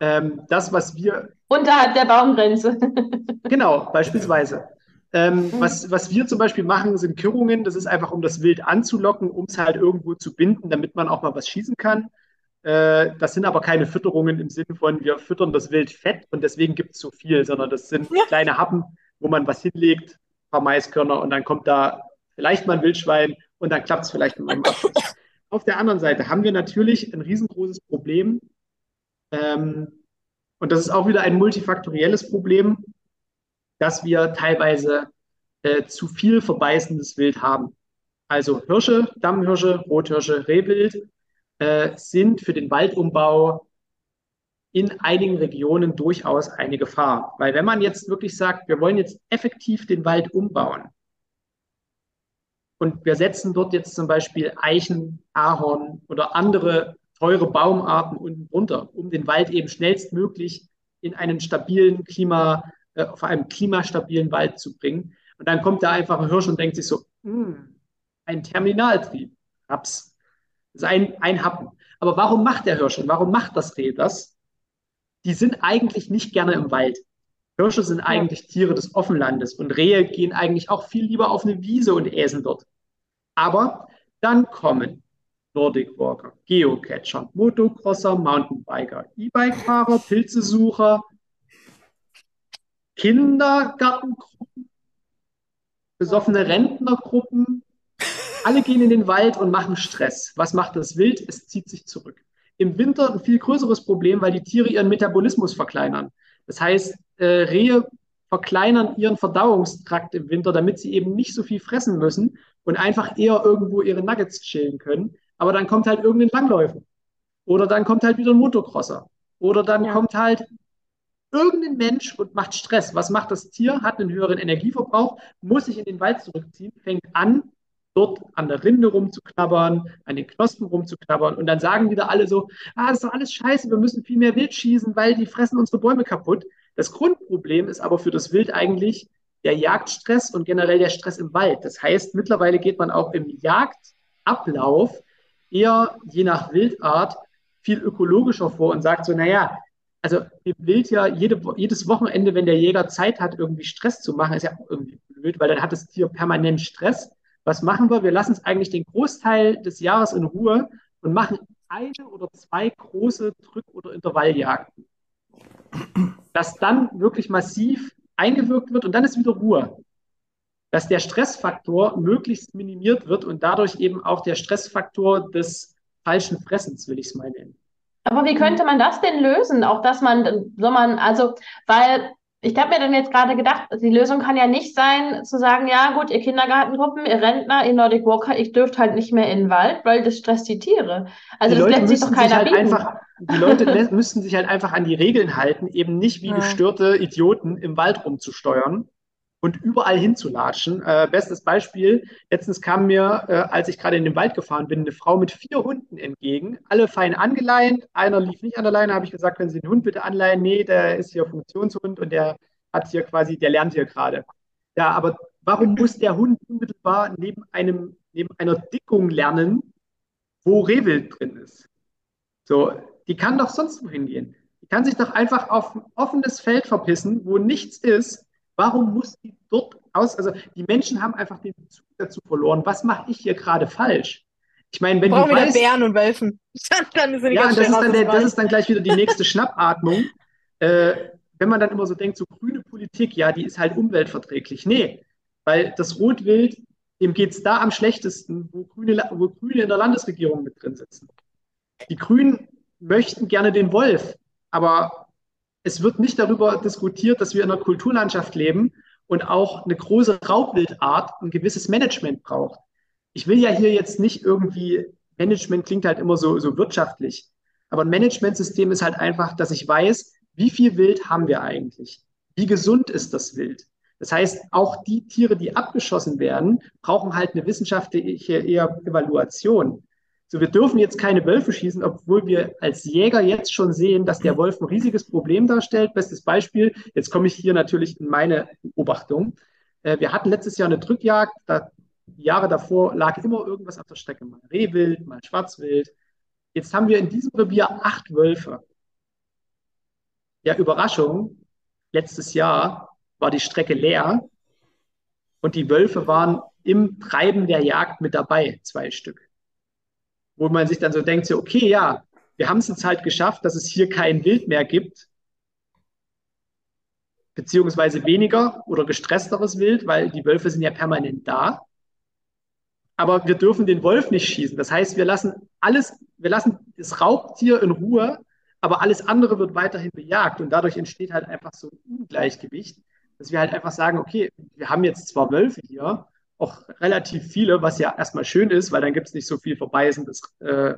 Ähm, das, was wir Unterhalb der Baumgrenze. (laughs) Genau, beispielsweise. Ähm, was, was wir zum Beispiel machen, sind Kirrungen. Das ist einfach, um das Wild anzulocken, um es halt irgendwo zu binden, damit man auch mal was schießen kann. Äh, das sind aber keine Fütterungen im Sinne von, wir füttern das Wild fett und deswegen gibt es so viel, sondern das sind Ja. kleine Happen, wo man was hinlegt, paar Maiskörner und dann kommt da vielleicht mal ein Wildschwein und dann klappt es vielleicht mit einem Abschuss. Auf der anderen Seite haben wir natürlich ein riesengroßes Problem. Ähm, und das ist auch wieder ein multifaktorielles Problem, dass wir teilweise äh, zu viel verbeißendes Wild haben. Also Hirsche, Dammhirsche, Rothirsche, Rehwild äh, sind für den Waldumbau in einigen Regionen durchaus eine Gefahr. Weil wenn man jetzt wirklich sagt, wir wollen jetzt effektiv den Wald umbauen und wir setzen dort jetzt zum Beispiel Eichen, Ahorn oder andere teure Baumarten unten drunter, um den Wald eben schnellstmöglich in einen stabilen Klima, äh, auf einem klimastabilen Wald zu bringen. Und dann kommt da einfach ein Hirsch und denkt sich so, "Hm, ein Terminaltrieb, Raps. Das ist ein, ein Happen. Aber warum macht der Hirsch und warum macht das Reh das? Die sind eigentlich nicht gerne im Wald. Hirsche sind eigentlich Tiere des Offenlandes und Rehe gehen eigentlich auch viel lieber auf eine Wiese und äsen dort. Aber dann kommen Nordic Walker, Geocacher, Motocrosser, Mountainbiker, E-Bike-Fahrer, Pilzesucher, Kindergartengruppen, besoffene Rentnergruppen. Alle gehen in den Wald und machen Stress. Was macht das Wild? Es zieht sich zurück. Im Winter ein viel größeres Problem, weil die Tiere ihren Metabolismus verkleinern. Das heißt, äh, Rehe verkleinern ihren Verdauungstrakt im Winter, damit sie eben nicht so viel fressen müssen und einfach eher irgendwo ihre Nuggets chillen können. Aber dann kommt halt irgendein Langläufer. Oder dann kommt halt wieder ein Motocrosser. Oder dann Ja. kommt halt irgendein Mensch und macht Stress. Was macht das Tier? Hat einen höheren Energieverbrauch, muss sich in den Wald zurückziehen, fängt an, dort an der Rinde rumzuknabbern, an den Knospen rumzuknabbern. Und dann sagen wieder alle so, ah, das ist doch alles scheiße, wir müssen viel mehr Wild schießen, weil die fressen unsere Bäume kaputt. Das Grundproblem ist aber für das Wild eigentlich der Jagdstress und generell der Stress im Wald. Das heißt, mittlerweile geht man auch im Jagdablauf eher je nach Wildart viel ökologischer vor und sagt so, naja, also dem Wild ja jede, jedes Wochenende, wenn der Jäger Zeit hat, irgendwie Stress zu machen, ist ja auch irgendwie blöd, weil dann hat das Tier permanent Stress. Was machen wir? Wir lassen es eigentlich den Großteil des Jahres in Ruhe und machen eine oder zwei große Drück- oder Intervalljagden. Dass dann wirklich massiv eingewirkt wird und dann ist wieder Ruhe. Dass der Stressfaktor möglichst minimiert wird und dadurch eben auch der Stressfaktor des falschen Fressens, will ich es mal nennen. Aber wie könnte man das denn lösen? Auch dass man, soll man, also, weil ich habe mir dann jetzt gerade gedacht, die Lösung kann ja nicht sein, zu sagen, ja gut, ihr Kindergartengruppen, ihr Rentner, ihr Nordic Walker, ich dürft halt nicht mehr in den Wald, weil das stresst die Tiere. Also Die das Leute lässt sich doch müssen sich keiner halt einfach, die Leute müssten sich halt einfach an die Regeln halten, eben nicht wie Ja. gestörte Idioten im Wald rumzusteuern und überall hinzulatschen. Äh, bestes Beispiel, letztens kam mir, äh, als ich gerade in den Wald gefahren bin, eine Frau mit vier Hunden entgegen, alle fein angeleint, einer lief nicht an der Leine, habe ich gesagt, können Sie den Hund bitte anleihen? Nee, der ist hier Funktionshund und der hat hier quasi, der lernt hier gerade. Ja, aber warum muss der Hund unmittelbar neben einem, neben einer Dickung lernen, wo Rehwild drin ist? So, die kann doch sonst wohin gehen. Die kann sich doch einfach auf ein offenes Feld verpissen, wo nichts ist. Warum muss die dort aus? Also die Menschen haben einfach den Bezug dazu verloren. Was mache ich hier gerade falsch? Ich meine, wenn Brauchen du weißt, Bären und Wölfen. (laughs) Dann die ja, das ist, dann der, das ist dann gleich wieder die nächste Schnappatmung. Äh, wenn man dann immer so denkt, so grüne Politik, ja, die ist halt umweltverträglich. Nee, weil das Rotwild, dem geht es da am schlechtesten, wo Grüne, wo Grüne in der Landesregierung mit drin sitzen. Die Grünen möchten gerne den Wolf, aber es wird nicht darüber diskutiert, dass wir in einer Kulturlandschaft leben und auch eine große Raubwildart ein gewisses Management braucht. Ich will ja hier jetzt nicht irgendwie, Management klingt halt immer so, so wirtschaftlich, aber ein Managementsystem ist halt einfach, dass ich weiß, wie viel Wild haben wir eigentlich? Wie gesund ist das Wild? Das heißt, auch die Tiere, die abgeschossen werden, brauchen halt eine wissenschaftliche Evaluation. So, wir dürfen jetzt keine Wölfe schießen, obwohl wir als Jäger jetzt schon sehen, dass der Wolf ein riesiges Problem darstellt. Bestes Beispiel, jetzt komme ich hier natürlich in meine Beobachtung. Äh, wir hatten letztes Jahr eine Drückjagd, da, Jahre davor lag immer irgendwas auf der Strecke, mal Rehwild, mal Schwarzwild. Jetzt haben wir in diesem Revier acht Wölfe. Ja, Überraschung, letztes Jahr war die Strecke leer und die Wölfe waren im Treiben der Jagd mit dabei, zwei Stück wo man sich dann so denkt, so, okay, ja, wir haben es jetzt halt geschafft, dass es hier kein Wild mehr gibt, beziehungsweise weniger oder gestressteres Wild, weil die Wölfe sind ja permanent da. Aber wir dürfen den Wolf nicht schießen. Das heißt, wir lassen alles, wir lassen das Raubtier in Ruhe, aber alles andere wird weiterhin bejagt. Und dadurch entsteht halt einfach so ein Ungleichgewicht, dass wir halt einfach sagen, okay, wir haben jetzt zwar Wölfe hier, auch relativ viele, was ja erstmal schön ist, weil dann gibt es nicht so viel verbeißendes äh,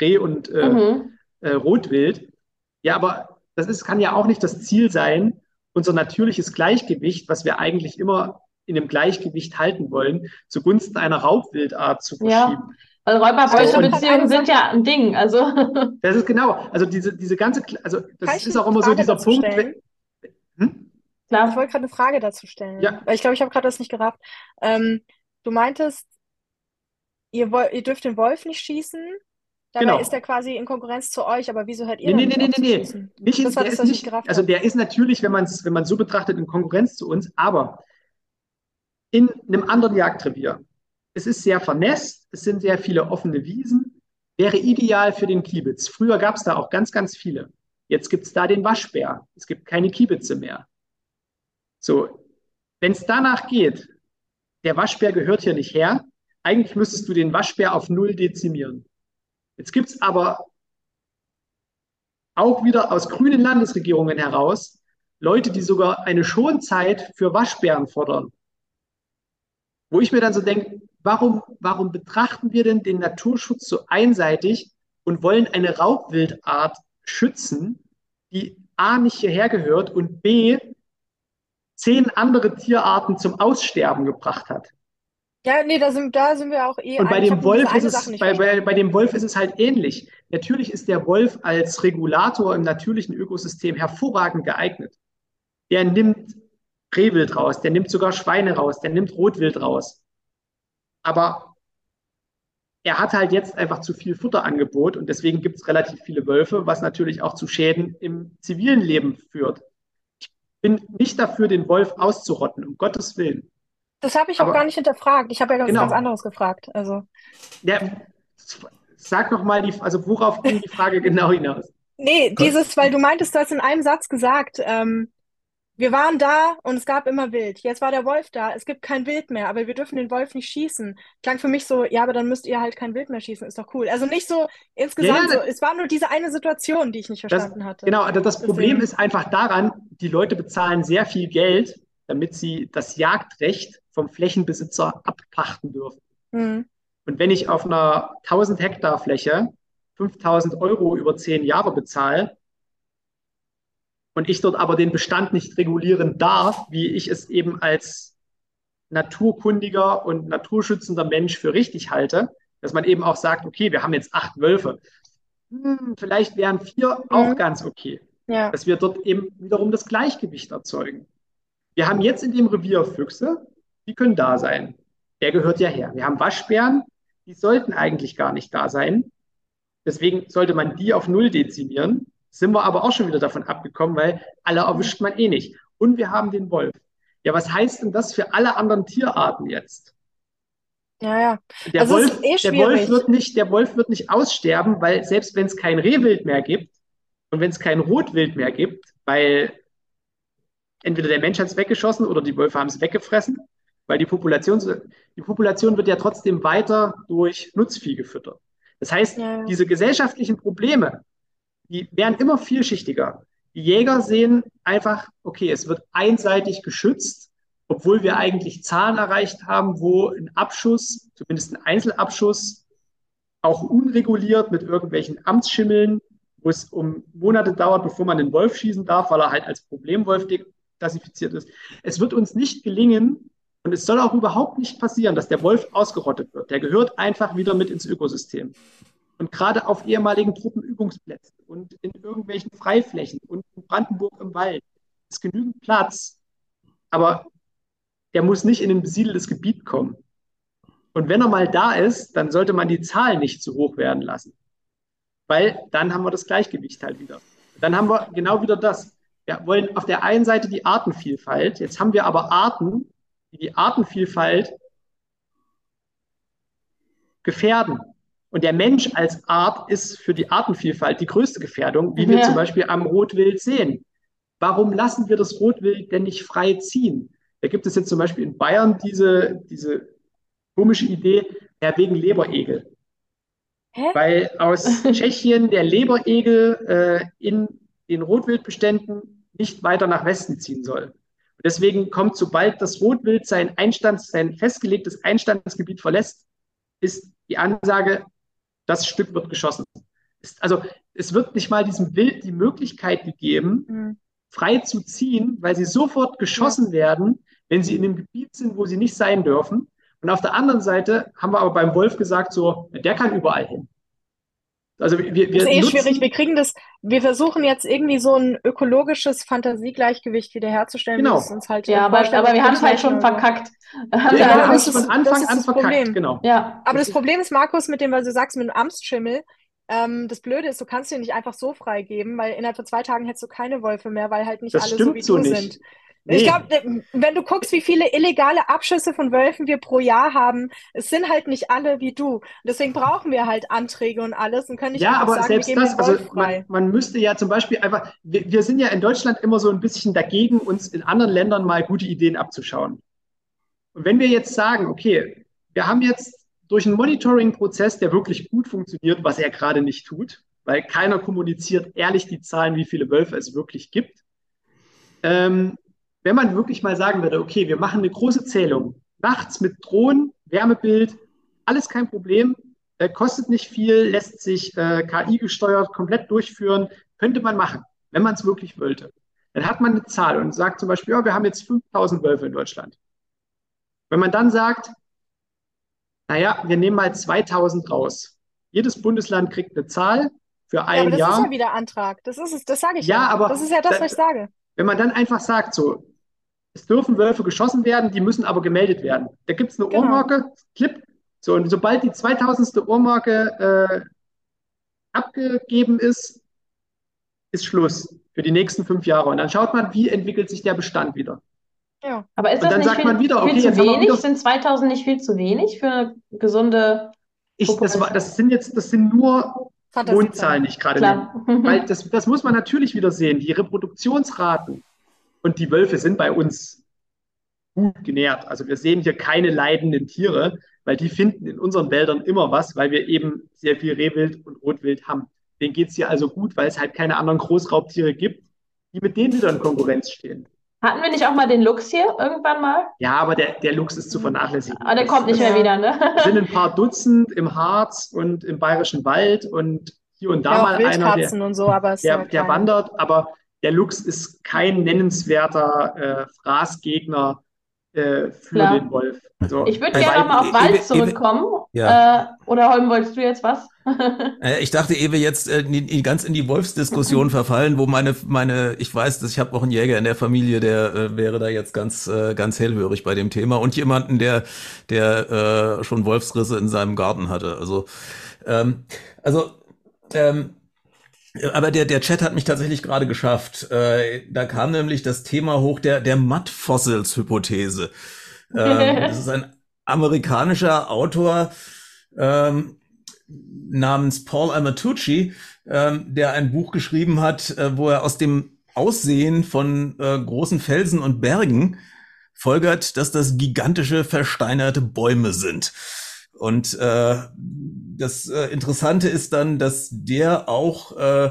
Reh und äh, Mhm. äh, Rotwild. Ja, aber das ist, kann ja auch nicht das Ziel sein, unser natürliches Gleichgewicht, was wir eigentlich immer in dem Gleichgewicht halten wollen, zugunsten einer Raubwildart zu Ja. verschieben. Weil So, Räuber-Beute-Beziehungen und- sind ja ein Ding. Also, Das ist genau, also diese, diese ganze, also Kann das ich ist auch immer so dieser Punkt. stellen? Hm? Ich klar. wollte gerade eine Frage dazu stellen, Ja. weil ich glaube, ich habe gerade das nicht gerafft. Ähm, du meintest, ihr, woll- ihr dürft den Wolf nicht schießen, dabei Genau. ist er quasi in Konkurrenz zu euch, aber wieso hört ihr Nee, nee, nee, nicht nee, nee, schießen? Nicht in, Das der das, ist ich nicht, gerafft also der ist natürlich, wenn man es wenn so betrachtet, in Konkurrenz zu uns, aber in einem anderen Jagdrevier. Es ist sehr vernässt, es sind sehr viele offene Wiesen, wäre ideal für den Kiebitz. Früher gab es da auch ganz, ganz viele. Jetzt gibt es da den Waschbär. Es gibt keine Kiebitze mehr. So, wenn es danach geht, der Waschbär gehört hier nicht her, eigentlich müsstest du den Waschbär auf null dezimieren. Jetzt gibt es aber auch wieder aus grünen Landesregierungen heraus Leute, die sogar eine Schonzeit für Waschbären fordern. Wo ich mir dann so denke, warum, warum betrachten wir denn den Naturschutz so einseitig und wollen eine Raubwildart schützen, die A nicht hierher gehört und B zehn andere Tierarten zum Aussterben gebracht hat. Ja, nee, da sind, da sind wir auch eh Und bei dem Wolf ist es, bei, bei, bei dem Wolf ist es halt ähnlich. Natürlich ist der Wolf als Regulator im natürlichen Ökosystem hervorragend geeignet. Der nimmt Rehwild raus, der nimmt sogar Schweine raus, der nimmt Rotwild raus. Aber er hat halt jetzt einfach zu viel Futterangebot und deswegen gibt es relativ viele Wölfe, was natürlich auch zu Schäden im zivilen Leben führt. Ich bin nicht dafür, den Wolf auszurotten, um Gottes Willen. Das habe ich auch Aber- gar nicht hinterfragt. Ich habe ja was Genau. ganz anderes gefragt. Also, Der, sag noch mal, die, also worauf ging die Frage (laughs) genau hinaus? nee, dieses, weil du meintest, du hast in einem Satz gesagt, ähm, wir waren da und es gab immer Wild. Jetzt war der Wolf da, es gibt kein Wild mehr, aber wir dürfen den Wolf nicht schießen. Klang für mich so, ja, aber dann müsst ihr halt kein Wild mehr schießen, ist doch cool. Also nicht so insgesamt Ja, ja, so, es war nur diese eine Situation, die ich nicht Das, verstanden hatte. genau, also das Problem ist einfach daran, die Leute bezahlen sehr viel Geld, damit sie das Jagdrecht vom Flächenbesitzer abpachten dürfen. Hm. Und wenn ich auf einer 1000 Hektar Fläche 5000 Euro über 10 Jahre bezahle und ich dort aber den Bestand nicht regulieren darf, wie ich es eben als naturkundiger und naturschützender Mensch für richtig halte, dass man eben auch sagt, okay, wir haben jetzt acht Wölfe. Hm, vielleicht wären vier auch Mhm. ganz okay Ja. dass wir dort eben wiederum das Gleichgewicht erzeugen. Wir haben jetzt in dem Revier Füchse, die können da sein. Der gehört ja her. Wir haben Waschbären, die sollten eigentlich gar nicht da sein. Deswegen sollte man die auf Null dezimieren. Sind wir aber auch schon wieder davon abgekommen, weil alle erwischt man eh nicht. Und wir haben den Wolf. Ja, was heißt denn das für alle anderen Tierarten jetzt? Ja, ja. Der, Also Wolf, ist eh der, Wolf wird nicht, der Wolf wird nicht aussterben, weil selbst wenn es kein Rehwild mehr gibt und wenn es kein Rotwild mehr gibt, weil entweder der Mensch hat es weggeschossen oder die Wölfe haben es weggefressen, weil die Population, die Population wird ja trotzdem weiter durch Nutzvieh gefüttert. Das heißt, Ja, ja. diese gesellschaftlichen Probleme, die werden immer vielschichtiger. Die Jäger sehen einfach, okay, es wird einseitig geschützt, obwohl wir eigentlich Zahlen erreicht haben, wo ein Abschuss, zumindest ein Einzelabschuss, auch unreguliert mit irgendwelchen Amtsschimmeln, wo es um Monate dauert, bevor man den Wolf schießen darf, weil er halt als Problemwolf klassifiziert ist. Es wird uns nicht gelingen und es soll auch überhaupt nicht passieren, dass der Wolf ausgerottet wird. Der gehört einfach wieder mit ins Ökosystem. Und gerade auf ehemaligen Truppenübungsplätzen und in irgendwelchen Freiflächen und in Brandenburg im Wald ist genügend Platz, aber der muss nicht in ein besiedeltes Gebiet kommen. Und wenn er mal da ist, dann sollte man die Zahl nicht zu hoch werden lassen. Weil dann haben wir das Gleichgewicht halt wieder. Dann haben wir genau wieder das. Wir wollen auf der einen Seite die Artenvielfalt, jetzt haben wir aber Arten, die die Artenvielfalt gefährden. Und der Mensch als Art ist für die Artenvielfalt die größte Gefährdung, wie wir Ja. zum Beispiel am Rotwild sehen. Warum lassen wir das Rotwild denn nicht frei ziehen? Da gibt es jetzt zum Beispiel in Bayern diese, diese komische Idee, ja, wegen Leberegel. Hä? Weil aus (laughs) Tschechien der Leberegel äh, in den Rotwildbeständen nicht weiter nach Westen ziehen soll. Und deswegen kommt, sobald das Rotwild sein, Einstands, sein festgelegtes Einstandsgebiet verlässt, ist die Ansage, das Stück wird geschossen. Ist, also es wird nicht mal diesem Wild die Möglichkeit gegeben, Mhm. frei zu ziehen, weil sie sofort geschossen werden, wenn sie in einem Gebiet sind, wo sie nicht sein dürfen. Und auf der anderen Seite haben wir aber beim Wolf gesagt, so, der kann überall hin. Also wir, wir Das ist eh schwierig. Wir kriegen das, wir versuchen jetzt irgendwie so ein ökologisches Fantasiegleichgewicht wiederherzustellen. Genau. Wir müssen uns halt Ja, aber, aber wir haben es halt schon verkackt. wir, Haben wir Ja, haben das es ist- von Anfang an verkackt, Problem. genau. Ja, Aber Das Problem ist, Markus, mit dem, was du sagst, mit dem Amtsschimmel, ähm, das Blöde ist, du kannst den nicht einfach so freigeben, weil innerhalb von zwei Tagen hättest du keine Wölfe mehr, weil halt nicht Das alle so stimmt wie so du nicht. sind. Nee. Ich glaube, wenn du guckst, wie viele illegale Abschüsse von Wölfen wir pro Jahr haben, es sind halt nicht alle wie du. Deswegen brauchen wir halt Anträge und alles und können nicht Ja, aber sagen, selbst das, also man, man müsste ja zum Beispiel einfach, wir, wir sind ja in Deutschland immer so ein bisschen dagegen, uns in anderen Ländern mal gute Ideen abzuschauen. Und wenn wir jetzt sagen, okay, wir haben jetzt durch einen Monitoring-Prozess, der wirklich gut funktioniert, was er gerade nicht tut, weil keiner kommuniziert ehrlich die Zahlen, wie viele Wölfe es wirklich gibt. Ähm, wenn man wirklich mal sagen würde, okay, wir machen eine große Zählung, nachts mit Drohnen, Wärmebild, alles kein Problem, äh, kostet nicht viel, lässt sich äh, KI gesteuert komplett durchführen, könnte man machen, wenn man es wirklich wollte. Dann hat man eine Zahl und sagt zum Beispiel, ja, wir haben jetzt 5000 Wölfe in Deutschland. Wenn man dann sagt, naja, wir nehmen mal 2000 raus. Jedes Bundesland kriegt eine Zahl für Ja, aber ein das Jahr. ist ja wieder Antrag. Das ist es, das sage ich Ja, ja. aber Das ist ja das, da- was ich sage. Wenn man dann einfach sagt, so, es dürfen Wölfe geschossen werden, die müssen aber gemeldet werden. Da gibt es eine Genau. Ohrmarke, Clip. So, und sobald die 2000. Ohrmarke äh, abgegeben ist, ist Schluss für die nächsten fünf Jahre. Und dann schaut man, wie entwickelt sich der Bestand wieder. Ja. aber ist Und das dann nicht sagt viel, man wieder, viel okay, zu wenig? wieder- Sind 2000 nicht viel zu wenig für eine gesunde Ich, das, war, das sind jetzt, das sind nur. Mondzahlen, die ich gerade. Klar. Weil das, das muss man natürlich wieder sehen. Die Reproduktionsraten und die Wölfe sind bei uns gut genährt. Also wir sehen hier keine leidenden Tiere, weil die finden in unseren Wäldern immer was, weil wir eben sehr viel Rehwild und Rotwild haben. Denen geht es hier also gut, weil es halt keine anderen Großraubtiere gibt, die mit denen wieder in Konkurrenz stehen. Hatten wir nicht auch mal den Luchs hier irgendwann mal? Ja, aber der, der Luchs ist zu vernachlässigen. Aber der Das- kommt nicht mehr wieder, ne? (laughs) sind ein paar Dutzend im Harz und im Bayerischen Wald und hier und da Ja, mal einer, der, Wildkatzen und so, es der, ja der wandert, aber der Luchs ist kein nennenswerter äh, Fraßgegner äh, für Klar. den Wolf. Also, Ich würde Äh, gerne nochmal auf Wald zurückkommen. Ja. Äh, oder Holm, wolltest du jetzt was? (laughs) Äh, Ich dachte, ehe wir jetzt äh, in, in, ganz in die Wolfsdiskussion (laughs) verfallen, wo meine, meine, ich weiß, dass ich habe auch einen Jäger in der Familie, der äh, wäre da jetzt ganz, äh, ganz hellhörig bei dem Thema und jemanden, der, der äh, schon Wolfsrisse in seinem Garten hatte. Also, ähm, also, ähm, aber der, der Chat hat mich tatsächlich gerade geschafft. Äh, da kam nämlich das Thema hoch der, der Matt-Fossils-Hypothese. Ähm, (laughs) das ist ein amerikanischer Autor ähm, namens Paul Amatucci, ähm, der ein Buch geschrieben hat, äh, wo er aus dem Aussehen von äh, großen Felsen und Bergen folgert, dass das gigantische versteinerte Bäume sind. Und äh, das äh, Interessante ist dann, dass der auch äh,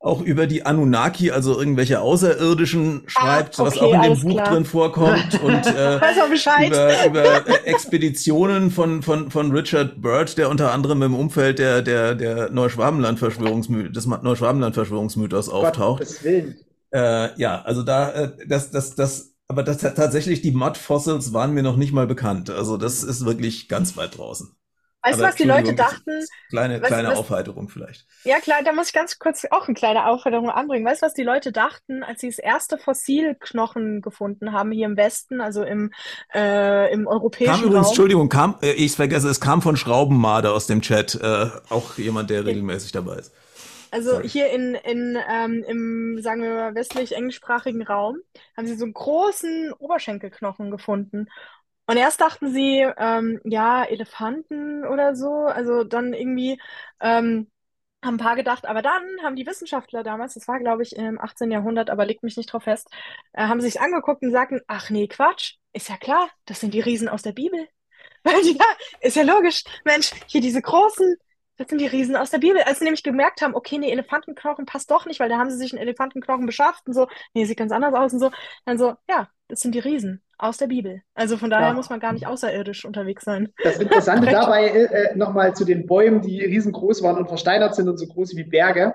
auch über die Anunnaki, also irgendwelche Außerirdischen ah, schreibt, ah, okay, was auch in dem Buch klar. drin vorkommt (laughs) und äh, über, über äh, Expeditionen von von von Richard Byrd, der unter anderem im Umfeld der der der Neuschwabenland Verschwörungsmythos des Neuschwabenland Verschwörungsmythos auftaucht. Äh, ja, also da äh, das das das aber das tatsächlich die Mud Fossils waren mir noch nicht mal bekannt. Also das ist wirklich ganz weit draußen. Weißt du, was die Leute dachten? Kleine, was, kleine was, Aufheiterung vielleicht. Ja, klar, da muss ich ganz kurz auch eine kleine Aufheiterung anbringen. Weißt du, was die Leute dachten, als sie das erste Fossilknochen gefunden haben hier im Westen, also im, äh, im europäischen kam übrigens, Raum? Entschuldigung, kam, äh, ich vergesse, es kam von Schraubenmader aus dem Chat, äh, auch jemand, der regelmäßig dabei ist. Also Sorry. hier in, in ähm, im, sagen wir mal, westlich-englischsprachigen Raum haben sie so einen großen Oberschenkelknochen gefunden. Und erst dachten sie, ähm, ja, Elefanten oder so. Also dann irgendwie ähm, haben ein paar gedacht, aber dann haben die Wissenschaftler damals, das war glaube ich im 18. Jahrhundert, aber legt mich nicht drauf fest, äh, haben sich angeguckt und sagten, ach nee, Quatsch, ist ja klar, das sind die Riesen aus der Bibel. (laughs) ja, ist ja logisch. Mensch, hier diese großen, das sind die Riesen aus der Bibel. Als sie nämlich gemerkt haben, okay, nee, Elefantenknochen passt doch nicht, weil da haben sie sich einen Elefantenknochen beschafft und so, nee, sieht ganz anders aus und so. Dann so, ja, das sind die Riesen aus der Bibel. Also von daher ja. muss man gar nicht außerirdisch unterwegs sein. Das Interessante (laughs) dabei äh, nochmal zu den Bäumen, die riesengroß waren und versteinert sind und so groß wie Berge.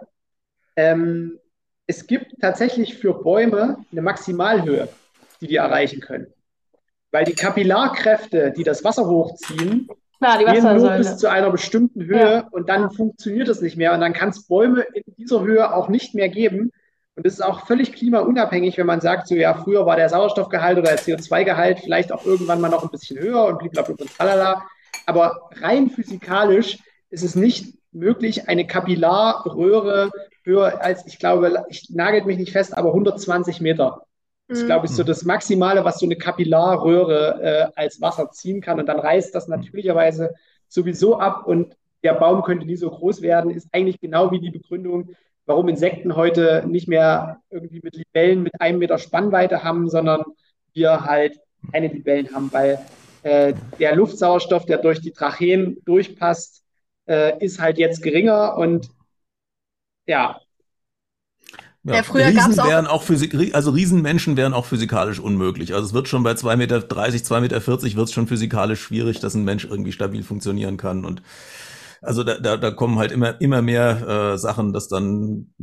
Ähm, es gibt tatsächlich für Bäume eine Maximalhöhe, die die erreichen können. Weil die Kapillarkräfte, die das Wasser hochziehen, Klar, die gehen nur bis zu einer bestimmten Höhe ja. und dann funktioniert es nicht mehr. Und dann kann es Bäume in dieser Höhe auch nicht mehr geben, und es ist auch völlig klimaunabhängig, wenn man sagt, so ja, früher war der Sauerstoffgehalt oder der CO2-Gehalt vielleicht auch irgendwann mal noch ein bisschen höher und blablabla und tralala. Aber rein physikalisch ist es nicht möglich, eine Kapillarröhre höher als, ich glaube, ich nagelt mich nicht fest, aber 120 Meter. Das ist, glaube ich, so mhm. das Maximale, was so eine Kapillarröhre äh, als Wasser ziehen kann. Und dann reißt das natürlicherweise sowieso ab und der Baum könnte nie so groß werden, ist eigentlich genau wie die Begründung, warum Insekten heute nicht mehr irgendwie mit Libellen mit einem Meter Spannweite haben, sondern wir halt keine Libellen haben, weil äh, der Luftsauerstoff, der durch die Tracheen durchpasst, äh, ist halt jetzt geringer und ja. Ja, ja früher Riesen auch wären auch Physik, also Riesenmenschen wären auch physikalisch unmöglich. Also es wird schon bei 2,30 Meter, 2,40 Meter wird es schon physikalisch schwierig, dass ein Mensch irgendwie stabil funktionieren kann. Und also da, da, da kommen halt immer, immer mehr äh, Sachen, dass dann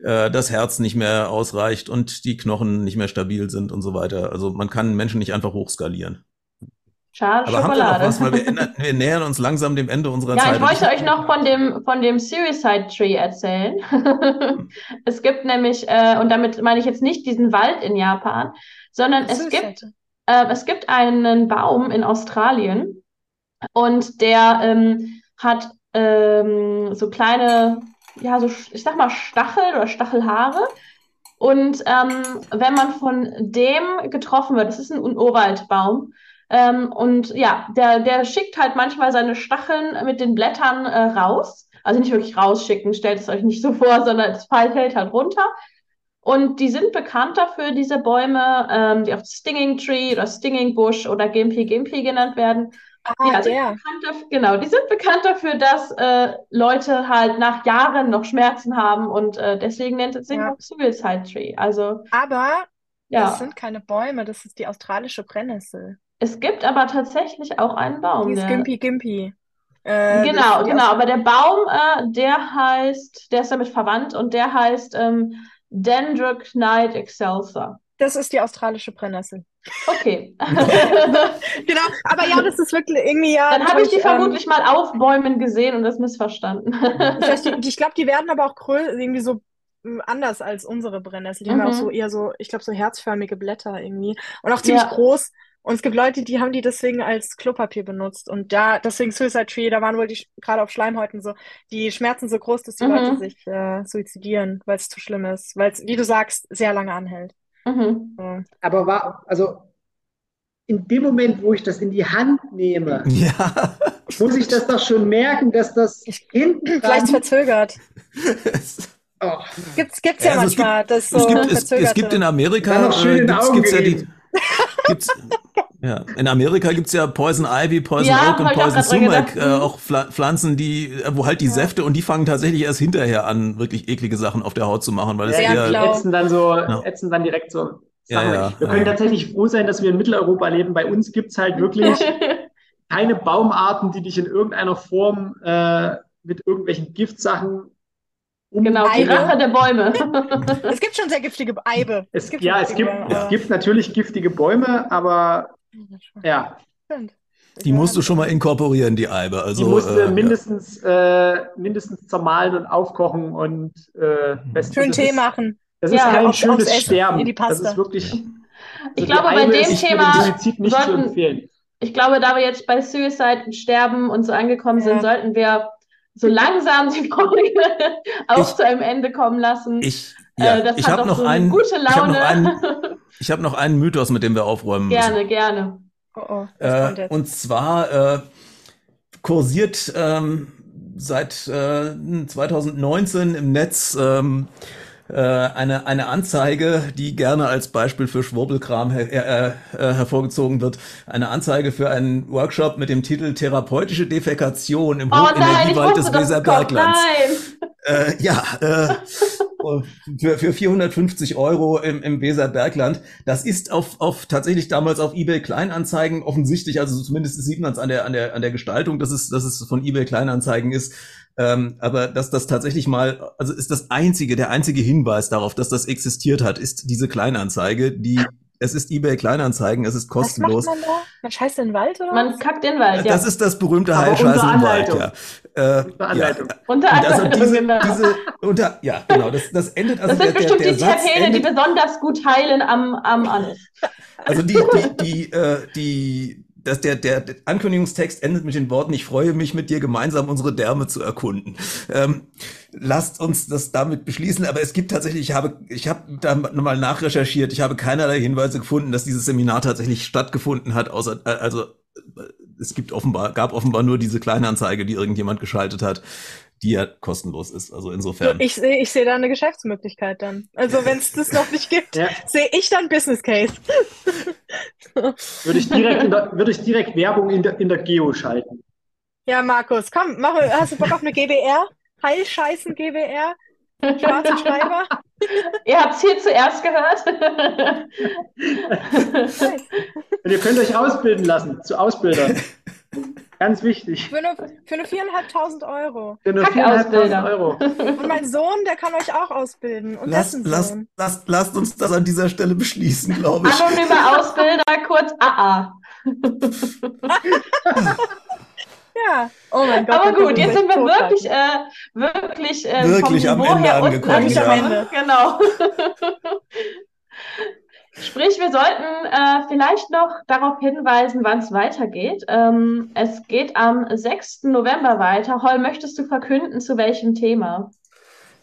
äh, das Herz nicht mehr ausreicht und die Knochen nicht mehr stabil sind und so weiter. Also man kann Menschen nicht einfach hochskalieren. Schade, Aber Schokolade. Haben wir, noch was, weil wir, (laughs) ändern, wir nähern uns langsam dem Ende unserer ja, Zeit. Ja, ich wollte euch noch von dem, von dem Suicide Tree erzählen. (laughs) es gibt nämlich, äh, und damit meine ich jetzt nicht diesen Wald in Japan, sondern es gibt, äh, es gibt einen Baum in Australien und der ähm, hat ähm, so kleine, ja, so, ich sag mal, Stachel oder Stachelhaare. Und ähm, wenn man von dem getroffen wird, das ist ein Urwaldbaum, ähm, und ja, der, der schickt halt manchmal seine Stacheln mit den Blättern äh, raus. Also nicht wirklich rausschicken, stellt es euch nicht so vor, sondern es fällt halt runter. Und die sind bekannt dafür, diese Bäume, ähm, die auch Stinging Tree oder Stinging Bush oder Gimpy Gimpy genannt werden. Ah, ja, der. Dafür, genau, die sind bekannt dafür, dass äh, Leute halt nach Jahren noch Schmerzen haben und äh, deswegen nennt es sich ja. Suicide Tree. Also, aber ja. das sind keine Bäume, das ist die australische Brennnessel. Es gibt aber tatsächlich auch einen Baum. Die ist Gimpy Gimpy. Äh, genau, genau, aber der Baum, äh, der heißt, der ist damit verwandt und der heißt ähm, Dendrocnide excelsa. Das ist die australische Brennnessel. Okay. (laughs) genau, aber ja, das ist wirklich irgendwie ja. Dann habe ich die ähm, vermutlich mal aufbäumen gesehen und das missverstanden. das heißt, die, (laughs) ich glaube, die werden aber auch größer, irgendwie so hm, anders als unsere Brennnessel. Die mhm. haben auch so eher so, ich glaube, so herzförmige Blätter irgendwie. Und auch ziemlich ja. groß. Und es gibt Leute, die haben die deswegen als Klopapier benutzt. Und da, deswegen Suicide Tree, da waren wohl die, gerade auf Schleimhäuten so, die Schmerzen so groß, dass die mhm. Leute sich äh, suizidieren, weil es zu schlimm ist. Weil es, wie du sagst, sehr lange anhält. Mhm. Aber war, also in dem Moment, wo ich das in die Hand nehme, (laughs) Ja. muss ich das doch schon merken, dass das hinten Vielleicht verzögert. oh, Gibt's, gibt's ja, Also es manchmal, dass so Es gibt, es, es gibt in Amerika, Dann noch schön äh, gibt's, gibt's ja die, gibt's, (laughs) ja, in Amerika gibt's ja Poison Ivy, Poison Ja, Oak und Poison Sumac, äh, Mhm. auch Pfla Pflanzen, die, äh, wo halt die Säfte und die fangen tatsächlich erst hinterher an, wirklich eklige Sachen auf der Haut zu machen, weil es Ja, eher, klar. ätzen dann so, Ja. ätzen dann direkt so Ja, Sachen. ja, Wir ja. können tatsächlich froh sein, dass wir in Mitteleuropa leben. Bei uns gibt's halt wirklich (laughs) keine Baumarten, die dich in irgendeiner Form äh, mit irgendwelchen Giftsachen um genau, die. Rache der Bäume. Es gibt schon sehr giftige Eibe. Es, gibt ja, es gibt, es gibt natürlich giftige Bäume, aber ja, Stimmt. die musst du schon mal inkorporieren, die Eibe. Also, die musst du äh, ja. mindestens, äh, mindestens zermahlen und aufkochen und äh, besten- Schön Tee ist, machen. Das ist Ja, kein aufs- schönes Sterben. Das ist wirklich. Ich also die glaube, bei dem ist Thema sollten- empfehlen. Ich glaube, da wir jetzt bei Suicide und Sterben und so angekommen Ja. sind, sollten wir so langsam die Folge (laughs) auch Ich- zu einem Ende kommen lassen. Ich, ja, äh, das ich hat habe noch so eine einen, gute ich habe noch Laune. einen, (laughs) ich habe noch einen Mythos, mit dem wir aufräumen müssen. gerne, gerne. Oh, oh, Äh, jetzt? und zwar äh, kursiert ähm, seit äh, 2019 im Netz ähm, äh, eine, eine Anzeige, die gerne als Beispiel für Schwurbelkram her, äh, äh, hervorgezogen wird. Eine Anzeige für einen Workshop mit dem Titel Therapeutische Defekation im Oh Hochenergiewald des. Weserberglands. Nein. Äh, ja, (laughs) für, für 450 Euro im, im Weserbergland. Das ist auf, auf tatsächlich damals auf eBay Kleinanzeigen offensichtlich, also zumindest sieht man es an der, an der, an der Gestaltung, dass es, dass es von eBay Kleinanzeigen ist. Ähm, aber dass das tatsächlich mal, also ist das einzige, der einzige Hinweis darauf, dass das existiert hat, ist diese Kleinanzeige, die, es ist eBay Kleinanzeigen, es ist Was macht kostenlos. man da? Man scheißt in den Wald oder Man kackt in den Wald, ja. Das ist das berühmte Aber Heilscheiße unter im Wald, Anleitung. ja. Äh, Unter ja. Anleitung. Unter Und also anderem, diese, genau. diese, unter, ja, genau, das, das endet, also das sind der, der, bestimmt der die Satz Terpene, die besonders gut heilen am, am Anus. also die, die, die, äh, die, dass der, der, Ankündigungstext endet mit den Worten, ich freue mich mit dir gemeinsam unsere Därme zu erkunden. Ähm, lasst uns das damit beschließen, aber es gibt tatsächlich, ich habe, ich habe da mal nachrecherchiert, ich habe keinerlei Hinweise gefunden, dass dieses Seminar tatsächlich stattgefunden hat, außer, äh, also, äh, es gibt offenbar, gab offenbar nur diese kleine Anzeige, die irgendjemand geschaltet hat, die ja kostenlos ist, also insofern. Ich sehe ich sehe da eine Geschäftsmöglichkeit dann. Also wenn es das noch nicht gibt, Ja. sehe ich dann Business Case. (laughs) Würde ich direkt, in der, würde ich direkt Werbung in der, in der Geo schalten. Ja, Markus, komm, mach, hast du Bock auf eine GBR? Heilscheißen GBR? Schwarze Schreiber? (laughs) Ihr habt es hier zuerst gehört. (laughs) Und ihr könnt euch ausbilden lassen zu Ausbildern. Ganz wichtig. Für nur, für nur 4.500 Euro. Für nur Kackausbilder. 4.500 Euro. Und mein Sohn, der kann euch auch ausbilden. Und Lasst, dessen lasst, Sohn. lasst, lasst uns das an dieser Stelle beschließen, glaube ich. Anonyme Ausbilder, kurz AA. (laughs) Ja. Oh mein Gott. Aber gut, jetzt sind wir wirklich, äh, wirklich, äh, Wirklich vom am Ende her angekommen, Wirklich am. Ende. Genau. (laughs) Sprich, wir sollten äh, vielleicht noch darauf hinweisen, wann es weitergeht. Ähm, es geht am 6. November weiter. Hol, möchtest du verkünden, zu welchem Thema?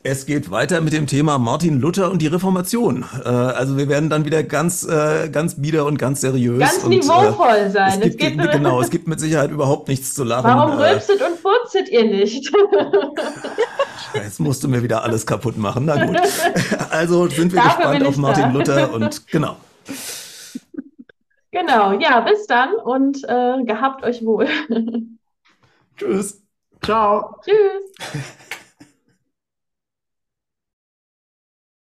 Es geht weiter mit dem Thema Martin Luther und die Reformation. Äh, also wir werden dann wieder ganz, äh, ganz bieder und ganz seriös. Ganz und, niveauvoll Äh, es sein. gibt, geht, genau, es (laughs) gibt mit Sicherheit überhaupt nichts zu lachen. Warum Äh, rülpset und furzet ihr nicht? (laughs) jetzt musst du mir wieder alles kaputt machen. Na gut. (laughs) Also sind wir Dafür gespannt auf Martin da. Luther und genau. Genau, ja, bis dann und äh, gehabt euch wohl. Tschüss. Ciao. Tschüss.